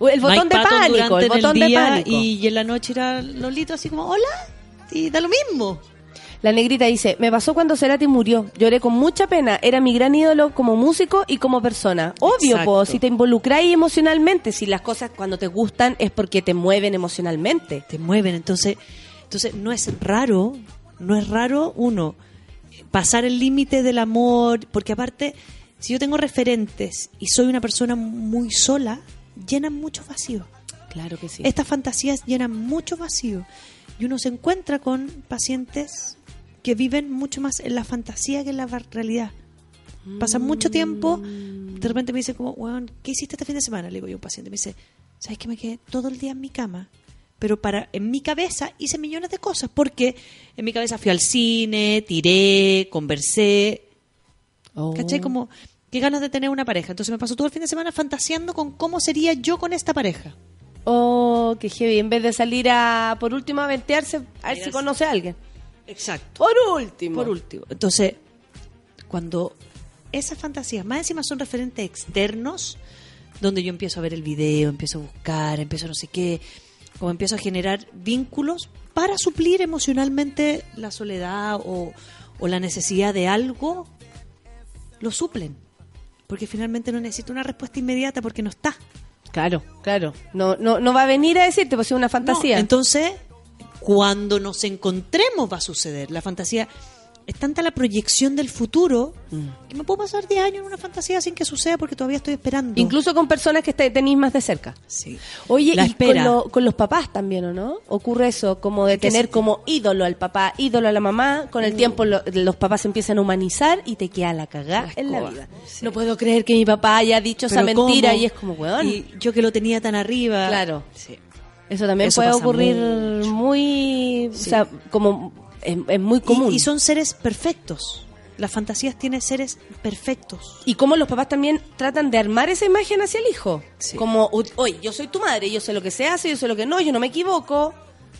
El botón Mike de pánico, el botón de día pánico. Y, en la noche era Lolito así como, hola. Y da lo mismo. La negrita dice, me pasó cuando Cerati murió. Lloré con mucha pena. Era mi gran ídolo como músico y como persona. Obvio, po, si te involucráis emocionalmente, si las cosas cuando te gustan es porque te mueven emocionalmente. Te mueven. Entonces, entonces no es raro, no es raro, uno, pasar el límite del amor. Porque aparte, si yo tengo referentes y soy una persona muy sola, llenan mucho vacío. Claro que sí. Estas fantasías llenan mucho vacío y uno se encuentra con pacientes que viven mucho más en la fantasía que en la realidad. Pasan mucho tiempo, de repente me dicen como, weón, ¿qué hiciste este fin de semana? Le digo yo a un paciente, me dice, ¿sabes que me quedé todo el día en mi cama? Pero para en mi cabeza hice millones de cosas, porque en mi cabeza fui al cine, tiré, conversé, Oh. ¿Cachai? Como, qué ganas de tener una pareja. Entonces me pasó todo el fin de semana fantaseando con cómo sería yo con esta pareja. Oh, qué heavy. En vez de salir a, por último, a ventearse, a ver si conoce a alguien. Exacto. Por último. Por último. Entonces, cuando esas fantasías, más encima son referentes externos, donde yo empiezo a ver el video, empiezo a buscar, empiezo no sé qué, como empiezo a generar vínculos para suplir emocionalmente la soledad o, o la necesidad de algo, lo suplen. Porque finalmente no necesito una respuesta inmediata porque no está. Claro, claro. No, no, no va a venir a decirte, pues es una fantasía. No, entonces, cuando nos encontremos va a suceder. La fantasía es tanta la proyección del futuro Mm. que me puedo pasar 10 años en una fantasía sin que suceda porque todavía estoy esperando. Incluso con personas que te, tenéis más de cerca. Sí. Oye, La y con, lo- con los papás también, ¿o no? Ocurre eso, como de ¿En qué tener como ídolo al papá, ídolo a la mamá. Con el tiempo lo- los papás se empiezan a humanizar y te queda la cagá La en la vida. sí. No puedo creer que mi papá haya dicho esa mentira ¿cómo? y es como, weón. Y yo que lo tenía tan arriba. Claro. Sí. Eso también Eso puede ocurrir mucho. muy, o sea, como es, es muy común. Y, son seres perfectos. Las fantasías tienen seres perfectos. Y cómo los papás también tratan de armar esa imagen hacia el hijo. Sí. Como, "Uy, oye, yo soy tu madre, yo sé lo que se hace, yo sé lo que no, yo no me equivoco.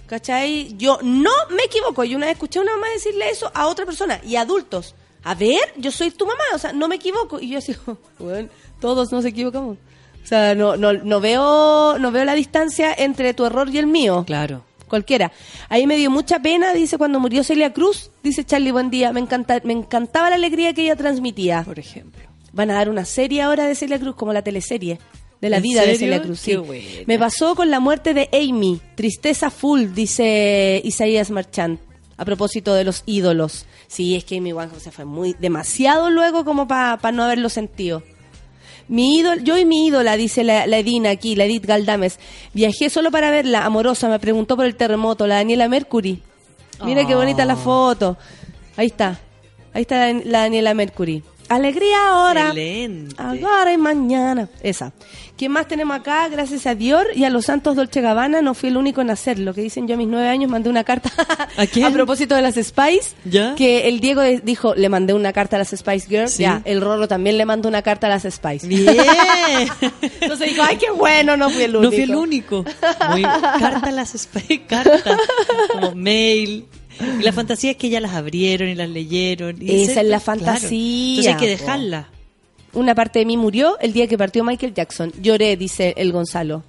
¿Cachai? Yo no me equivoco. Yo una vez escuché a una mamá decirle eso a otra persona y a adultos. A ver, yo soy tu mamá, o sea, no me equivoco. Y yo así, bueno, todos nos equivocamos. O sea, no, no, no veo, no veo la distancia entre tu error y el mío. Claro. Cualquiera. Ahí me dio mucha pena, dice, cuando murió Celia Cruz, dice Charlie, buen día, me, encanta, me encantaba la alegría que ella transmitía. Por ejemplo. Van a dar una serie ahora de Celia Cruz, como la teleserie de la ¿En vida de? Celia Cruz. Sí. Me pasó con la muerte de Amy, tristeza full, dice Isaías Marchand, a propósito de los ídolos. Sí, es que Amy Winehouse se fue muy demasiado luego como para no haberlo sentido. Mi ídol, yo y mi ídola, dice la, la Edina aquí, la Edith Galdames. Viajé solo para verla, amorosa, me preguntó por el terremoto, la Daniela Mercury. Mira qué bonita la foto. Ahí está. Ahí está la, la Daniela Mercury. Alegría ahora. Excelente. Ahora y mañana. Esa. ¿Quién más tenemos acá? Gracias a Dior y a los Santos Dolce Gabbana no fui el único en hacerlo. Que dicen yo a mis nueve años mandé una carta ¿A quién? propósito de las Spice. ¿Ya? Que el Diego dijo, le mandé una carta a las Spice Girls. Sí. Ya, el Rolo también le mandó una carta a las Spice. Bien. Entonces dijo, ay, qué bueno, no fui el único. No fui el único. Muy, carta a las espe- carta, como mail. Y la fantasía es que ya las abrieron y las leyeron. y Esa es la claro. fantasía, Entonces hay que dejarla. Una parte de mí murió el día que partió Michael Jackson. Lloré, dice el Gonzalo.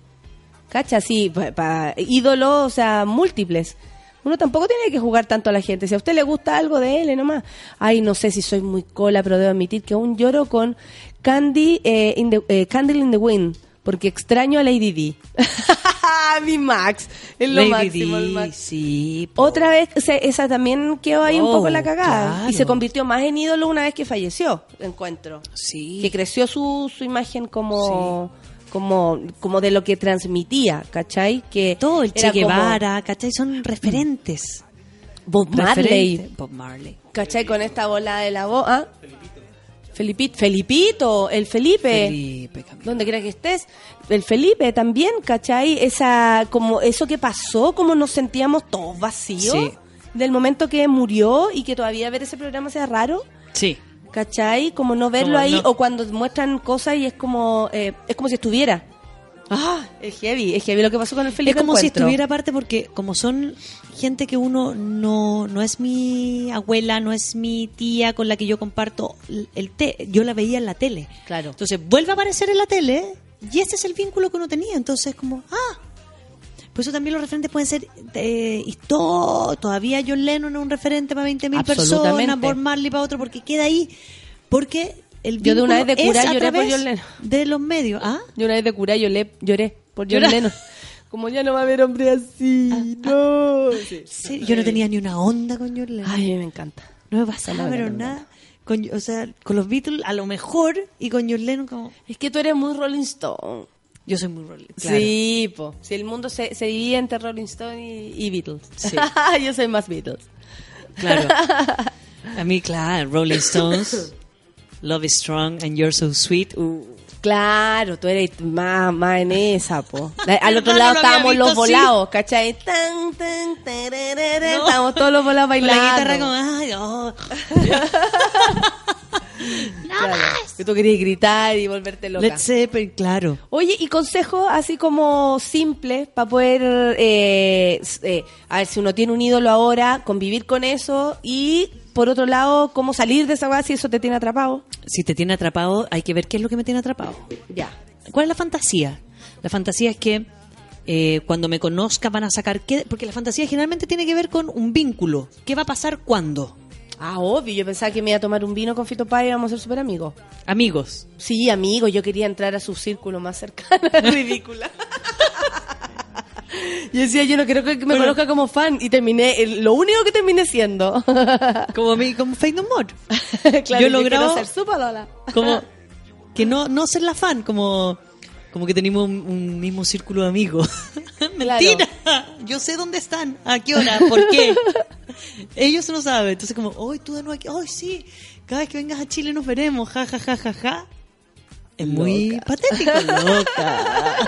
¿Cacha? Sí, pa, ídolos, o sea, múltiples. Uno tampoco tiene que jugar tanto a la gente. Si a usted le gusta algo de él, nomás. Ay, no sé si soy muy cola, pero debo admitir que aún lloro con Candy, eh, in the, eh, Candle in the Wind. Porque extraño a Lady D. Mi Max. Es lo Lady máximo, el Di, Max. sí. po. Otra vez, se- esa también quedó ahí un Oh, poco la cagada. claro. Y se convirtió más en ídolo una vez que falleció, encuentro. Sí. Que creció su, su imagen como, como, como de lo que transmitía, ¿cachai? Que Todo el Che era como Guevara, ¿cachai? Son referentes. Bob Marley, Referente. Bob Marley. ¿cachai? Con esta bola de la voz. ¿ah? Felipito. Felipito, el Felipe. Felipe donde quiera que estés, el Felipe también, ¿cachai? Esa, como eso que pasó, como nos sentíamos todos vacíos Sí. del momento que murió y que todavía ver ese programa sea raro, Sí. ¿cachai? Como no verlo Como ahí no- o cuando muestran cosas y es como, eh, es como si estuviera. Ah, es heavy, es heavy lo que pasó con el Felipe. Es como si estuviera aparte porque como son gente que uno no, no es mi abuela, no es mi tía con la que yo comparto el- té, yo la veía en la tele. Claro. Entonces vuelve a aparecer en la tele y ese es el vínculo que uno tenía. Entonces como, ah, por eso también los referentes pueden ser eh, histo- todavía John Lennon es un referente para 20.000 Absolutamente. personas, Bob Marley para otro, porque queda ahí. Porque el Yo de una vez de cura lloré por John Lennon. De los medios, ¿ah? Yo una vez de cura yo le, lloré por John Lennon. Como ya no va a haber hombre así, no. Sí. Sí, yo no tenía ni una onda con John Lennon. Ay, me encanta. No me pasaba, No, pero no, no, nada. Con, o sea, con los Beatles a lo mejor y con John Lennon como... Es que tú eres muy Rolling Stone. Yo soy muy Rolling. claro. Sí, po. Si el mundo se, se divide entre Rolling Stone y, y Beatles. Sí. Yo soy más Beatles. Claro. A mí, claro, Rolling Stones, Love is Strong and You're So Sweet. uh, Claro, tú eres más, más en esa, po. Al otro No, no lado lo había estábamos visto los así. volados, ¿cachai? Tan, tan, tererere, No. Estábamos todos los volados bailando. la guitarra como... Ay, oh. Claro. Que tú querías gritar y volverte loca. Led Zeppelin, claro. Oye, y consejos así como simples para poder, eh, eh, a ver, si uno tiene un ídolo ahora, convivir con eso y, por otro lado, cómo salir de esa base si eso te tiene atrapado. Si te tiene atrapado, hay que ver qué es lo que me tiene atrapado. Ya. ¿Cuál es la fantasía? La fantasía es que eh, cuando me conozca van a sacar qué, porque la fantasía generalmente tiene que ver con un vínculo. ¿Qué va a pasar cuándo? Ah, obvio, yo pensaba que me iba a tomar un vino con Fito Páez y íbamos a ser súper amigos. Amigos. Sí, amigo, yo quería entrar a su círculo más cercano. Ridícula. Yo decía, yo no quiero que me conozca como fan y terminé, el- lo único que terminé siendo. Como, mi, como Fate No More. claro, Yo logrado- ser su polola. Como que no, no ser la fan, como, como que tenemos un, un mismo círculo de amigos. Mentira. Yo sé dónde están, a qué hora, por qué. Ellos no saben. Entonces como, hoy tú de nuevo aquí, hoy sí, cada vez que vengas a Chile nos veremos, ja, ja, ja, ja, ja. Es muy patético, loca.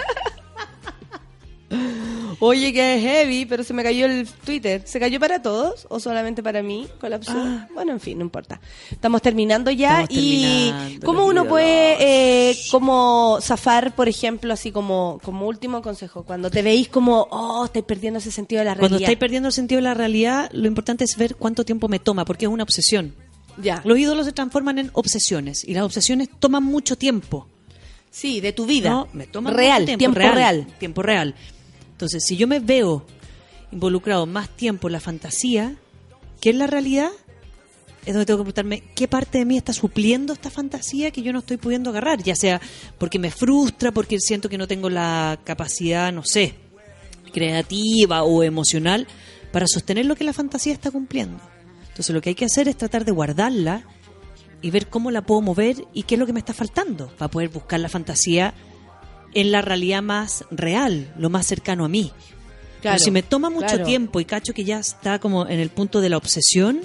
Oye, que es heavy, pero se me cayó el Twitter. ¿Se cayó para todos o solamente para mí? Colapsó. Ah. Bueno, en fin, no importa. Estamos terminando ya Estamos y terminando, ¿cómo uno puede eh, como zafar, por ejemplo, así como como último consejo, cuando te veis como, oh, estáis perdiendo ese sentido de la Cuando realidad? estáis perdiendo el sentido de la realidad, lo importante es ver cuánto tiempo me toma, porque es una obsesión. Ya. Los ídolos se transforman en obsesiones y las obsesiones toman mucho tiempo. Sí, de tu vida. ¿no? Me toma real, tiempo, real. Tiempo real. Entonces, si yo me veo involucrado más tiempo en la fantasía que en la realidad, es donde tengo que preguntarme qué parte de mí está supliendo esta fantasía que yo no estoy pudiendo agarrar, ya sea porque me frustra, porque siento que no tengo la capacidad, no sé, creativa o emocional para sostener lo que la fantasía está cumpliendo. Entonces, lo que hay que hacer es tratar de guardarla y ver cómo la puedo mover y qué es lo que me está faltando para poder buscar la fantasía en la realidad más real, lo más cercano a mí. Claro, Pero si me toma mucho claro. tiempo y cacho que ya está como en el punto de la obsesión,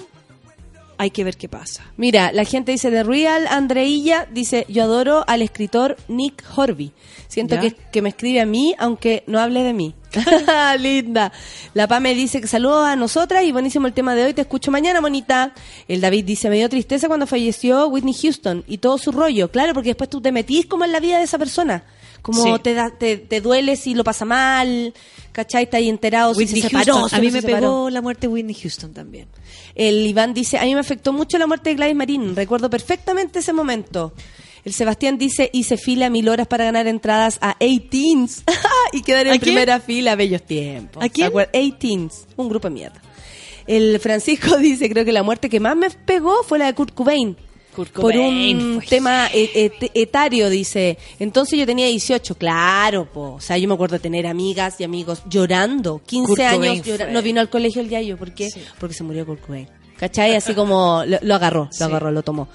hay que ver qué pasa. Mira, la gente dice de Real Andreilla, dice, yo adoro al escritor Nick Horby. Siento que, que me escribe a mí, aunque no hable de mí. Linda. La Pame dice que saludos a nosotras y buenísimo el tema de hoy. Te escucho mañana, bonita. El David dice, me dio tristeza cuando falleció Whitney Houston y todo su rollo. Claro, porque después tú te metís como en la vida de esa persona. Como Sí. te, da, te, te duele si lo pasa mal, ¿cachai? Está ahí enterado si se separó. Houston. a mí me separó. pegó la muerte de Whitney Houston también. El Iván dice, a mí me afectó mucho la muerte de Gladys Marín, recuerdo perfectamente ese momento. El Sebastián dice, hice fila mil horas para ganar entradas a 18s y quedar en ¿A quién? primera fila, bellos tiempos. ¿A quién? ¿Se acuerdan? 18s, un grupo de mierda. El Francisco dice, creo que la muerte que más me pegó fue la de Kurt Cobain. Por un fue tema e- et- etario, dice. Entonces yo tenía 18, claro, po. O sea, yo me acuerdo de tener amigas y amigos llorando. 15 Kurt años llora- No vino al colegio el yayo. ¿Por qué? Sí. Porque se murió Kurt Cobain. ¿Cachai? Así como lo, lo agarró, lo Sí. agarró, lo tomó.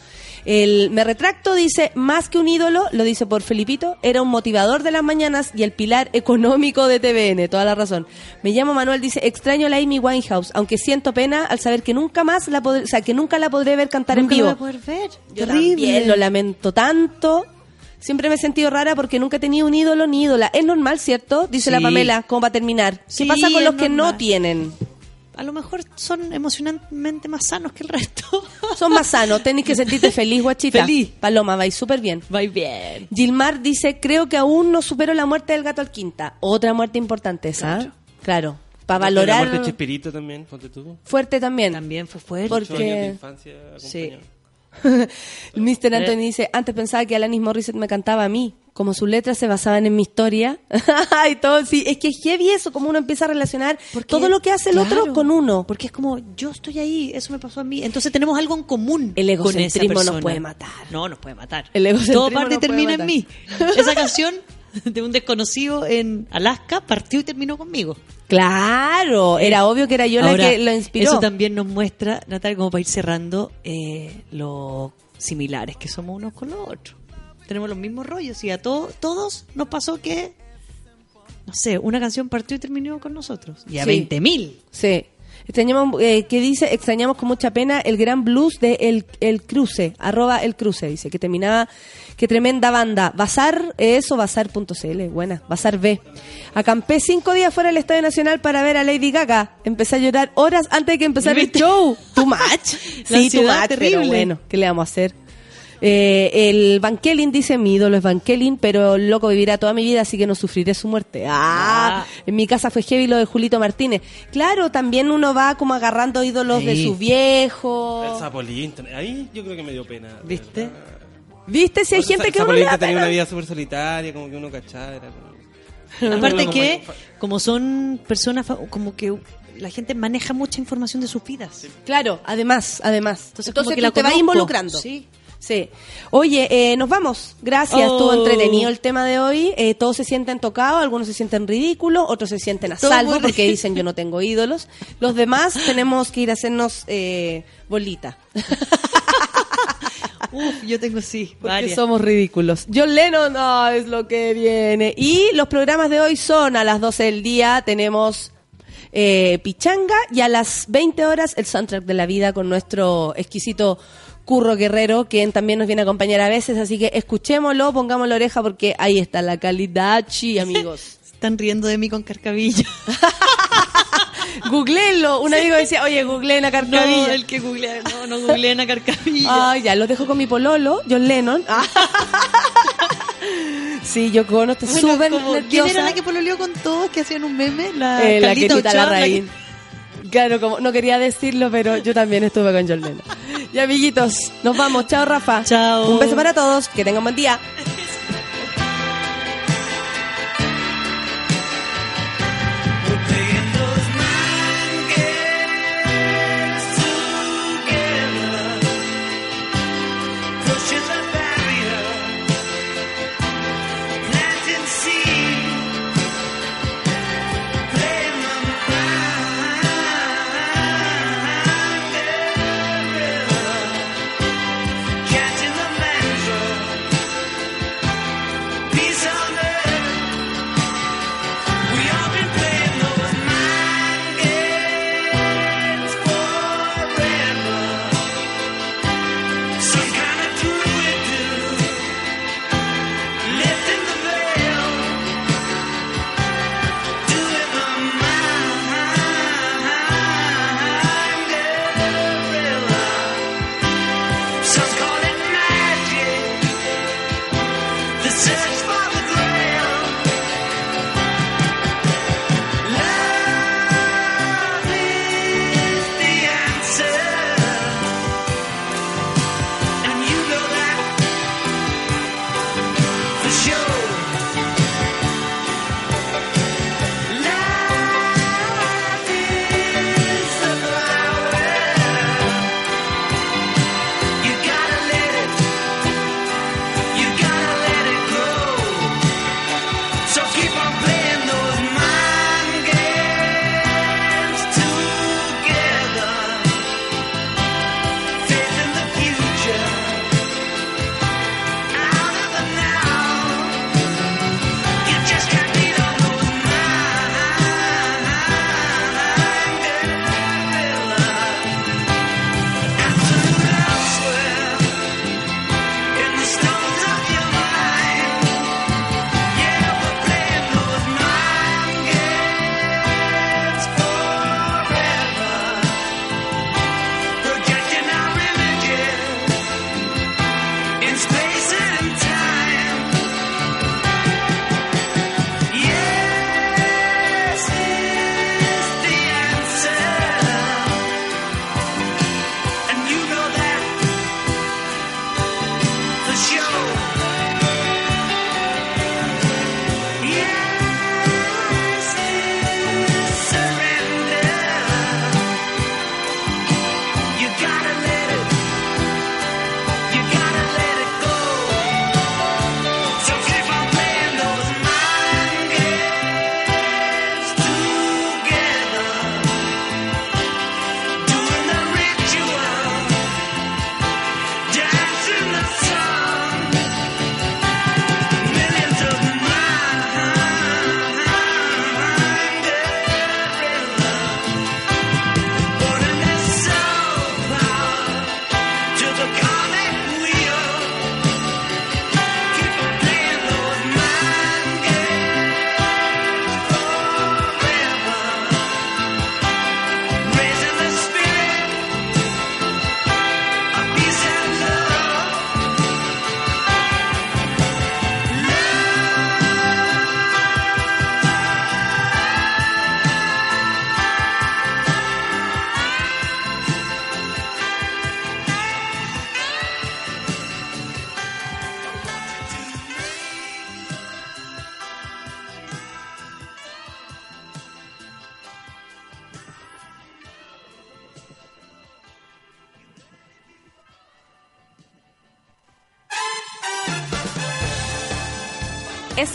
El Me Retracto dice, más que un ídolo, lo dice por Felipito, era un motivador de las mañanas y el pilar económico de TVN, toda la razón. Me llamo Manuel, dice, extraño a la Amy Winehouse, aunque siento pena al saber que nunca más la podré, o sea, que nunca la podré ver cantar Nunca en vivo. voy a poder ver. Yo Terrible. también lo lamento tanto. Siempre me he sentido rara porque nunca he tenido un ídolo ni ídola. Es normal, ¿cierto? Dice Sí. la Pamela, como para terminar. ¿Qué Sí, pasa con los que no tienen? A lo mejor son emocionalmente más sanos que el resto. Son más sanos, tenés que sentirte feliz, guachita. Feliz. Paloma, vais súper bien. Va bien. Gilmar dice, creo que aún no supero la muerte del gato al quinta. Otra muerte importante esa. Claro. Claro. Para La valorar muerte de Chespirito también, ponte tú. fuerte también. También fue fuerte. Porque- Ocho años de infancia Sí. acompañado. Mr. Anthony dice, antes pensaba que Alanis Morissette me cantaba a mí, como sus letras se basaban en mi historia. y todo, sí, es que es heavy eso, como uno empieza a relacionar Porque- todo lo que hace el claro, otro con uno. Porque es como, yo estoy ahí, eso me pasó a mí. Entonces tenemos algo en común. El con esa egocentrismo nos puede matar. No, nos puede matar. El egocentrismo Todo parte y termina en mí. Esa canción de un desconocido en Alaska partió y terminó conmigo. Claro, era obvio que era yo Ahora, la que lo inspiró. Eso también nos muestra, Natalia, como para ir cerrando, eh, lo similares que somos unos con los otros. Tenemos los mismos rollos y a to- todos nos pasó que, no sé, una canción partió y terminó con nosotros. Y a Sí. 20.000. Sí. Extrañamos, eh, que dice, extrañamos con mucha pena el gran blues de El, el Cruce, arroba El Cruce, dice, que terminaba, que tremenda banda. Bazar, eso, bazar.cl, buena, Bazar B. Acampé cinco días fuera del Estadio Nacional para ver a Lady Gaga. Empecé a llorar horas antes de que empezara el show. Too much. Sí, too much, terrible. pero bueno, ¿qué le vamos a hacer? Eh, el Van Kelin dice, mi ídolo es Van Kelin, pero el loco vivirá toda mi vida, así que no sufriré su muerte. Ah, Ah. en mi casa fue heavy lo de Julito Martínez. Claro, también uno va como agarrando ídolos de sus viejos. El Zapolín, ahí yo creo que me dio pena. ¿Viste? verdad. ¿Viste? Si hay O sea, gente que uno Zapolín le da tenía pena. una vida súper solitaria, como que uno cachaba. Era como... Aparte que, como son personas, como que la gente maneja mucha información de sus vidas. Claro, además, además. Entonces, Entonces, como que tú la te vas involucrando. Sí. Sí. Oye, eh, nos vamos. Gracias. Oh. Estuvo entretenido el tema de hoy. Eh, todos se sienten tocados, algunos se sienten ridículos, otros se sienten a Todo salvo porque dicen yo no tengo ídolos. Los demás tenemos que ir a hacernos eh, bolita. Uf, yo tengo sí, Porque varias. somos ridículos. John Lennon no, es lo que viene. Y los programas de hoy son a las 12 del día, tenemos eh, Pichanga y a las 20 horas el soundtrack de la vida con nuestro exquisito Curro Guerrero, quien también nos viene a acompañar a veces. Así que escuchémoslo, pongamos la oreja porque ahí está la calidad, chi, amigos. están riendo de mí con carcavilla. Googleenlo. Un amigo decía, oye, googleen a No, Carcavilla. el que googlea, no, no googleen a carcavilla. Ay, ya, lo dejo con mi pololo, John Lennon. Ah. sí, yo con estoy Bueno, súper como- ¿Quién nerviosa. era la que pololeó con todos que hacían un meme? La, Eh, la Carlita la Larraín. Claro, como no quería decirlo, pero yo también estuve con John Lennon. Y amiguitos, nos vamos. Chao, Rafa. Chao. Un beso para todos. Que tengan buen día.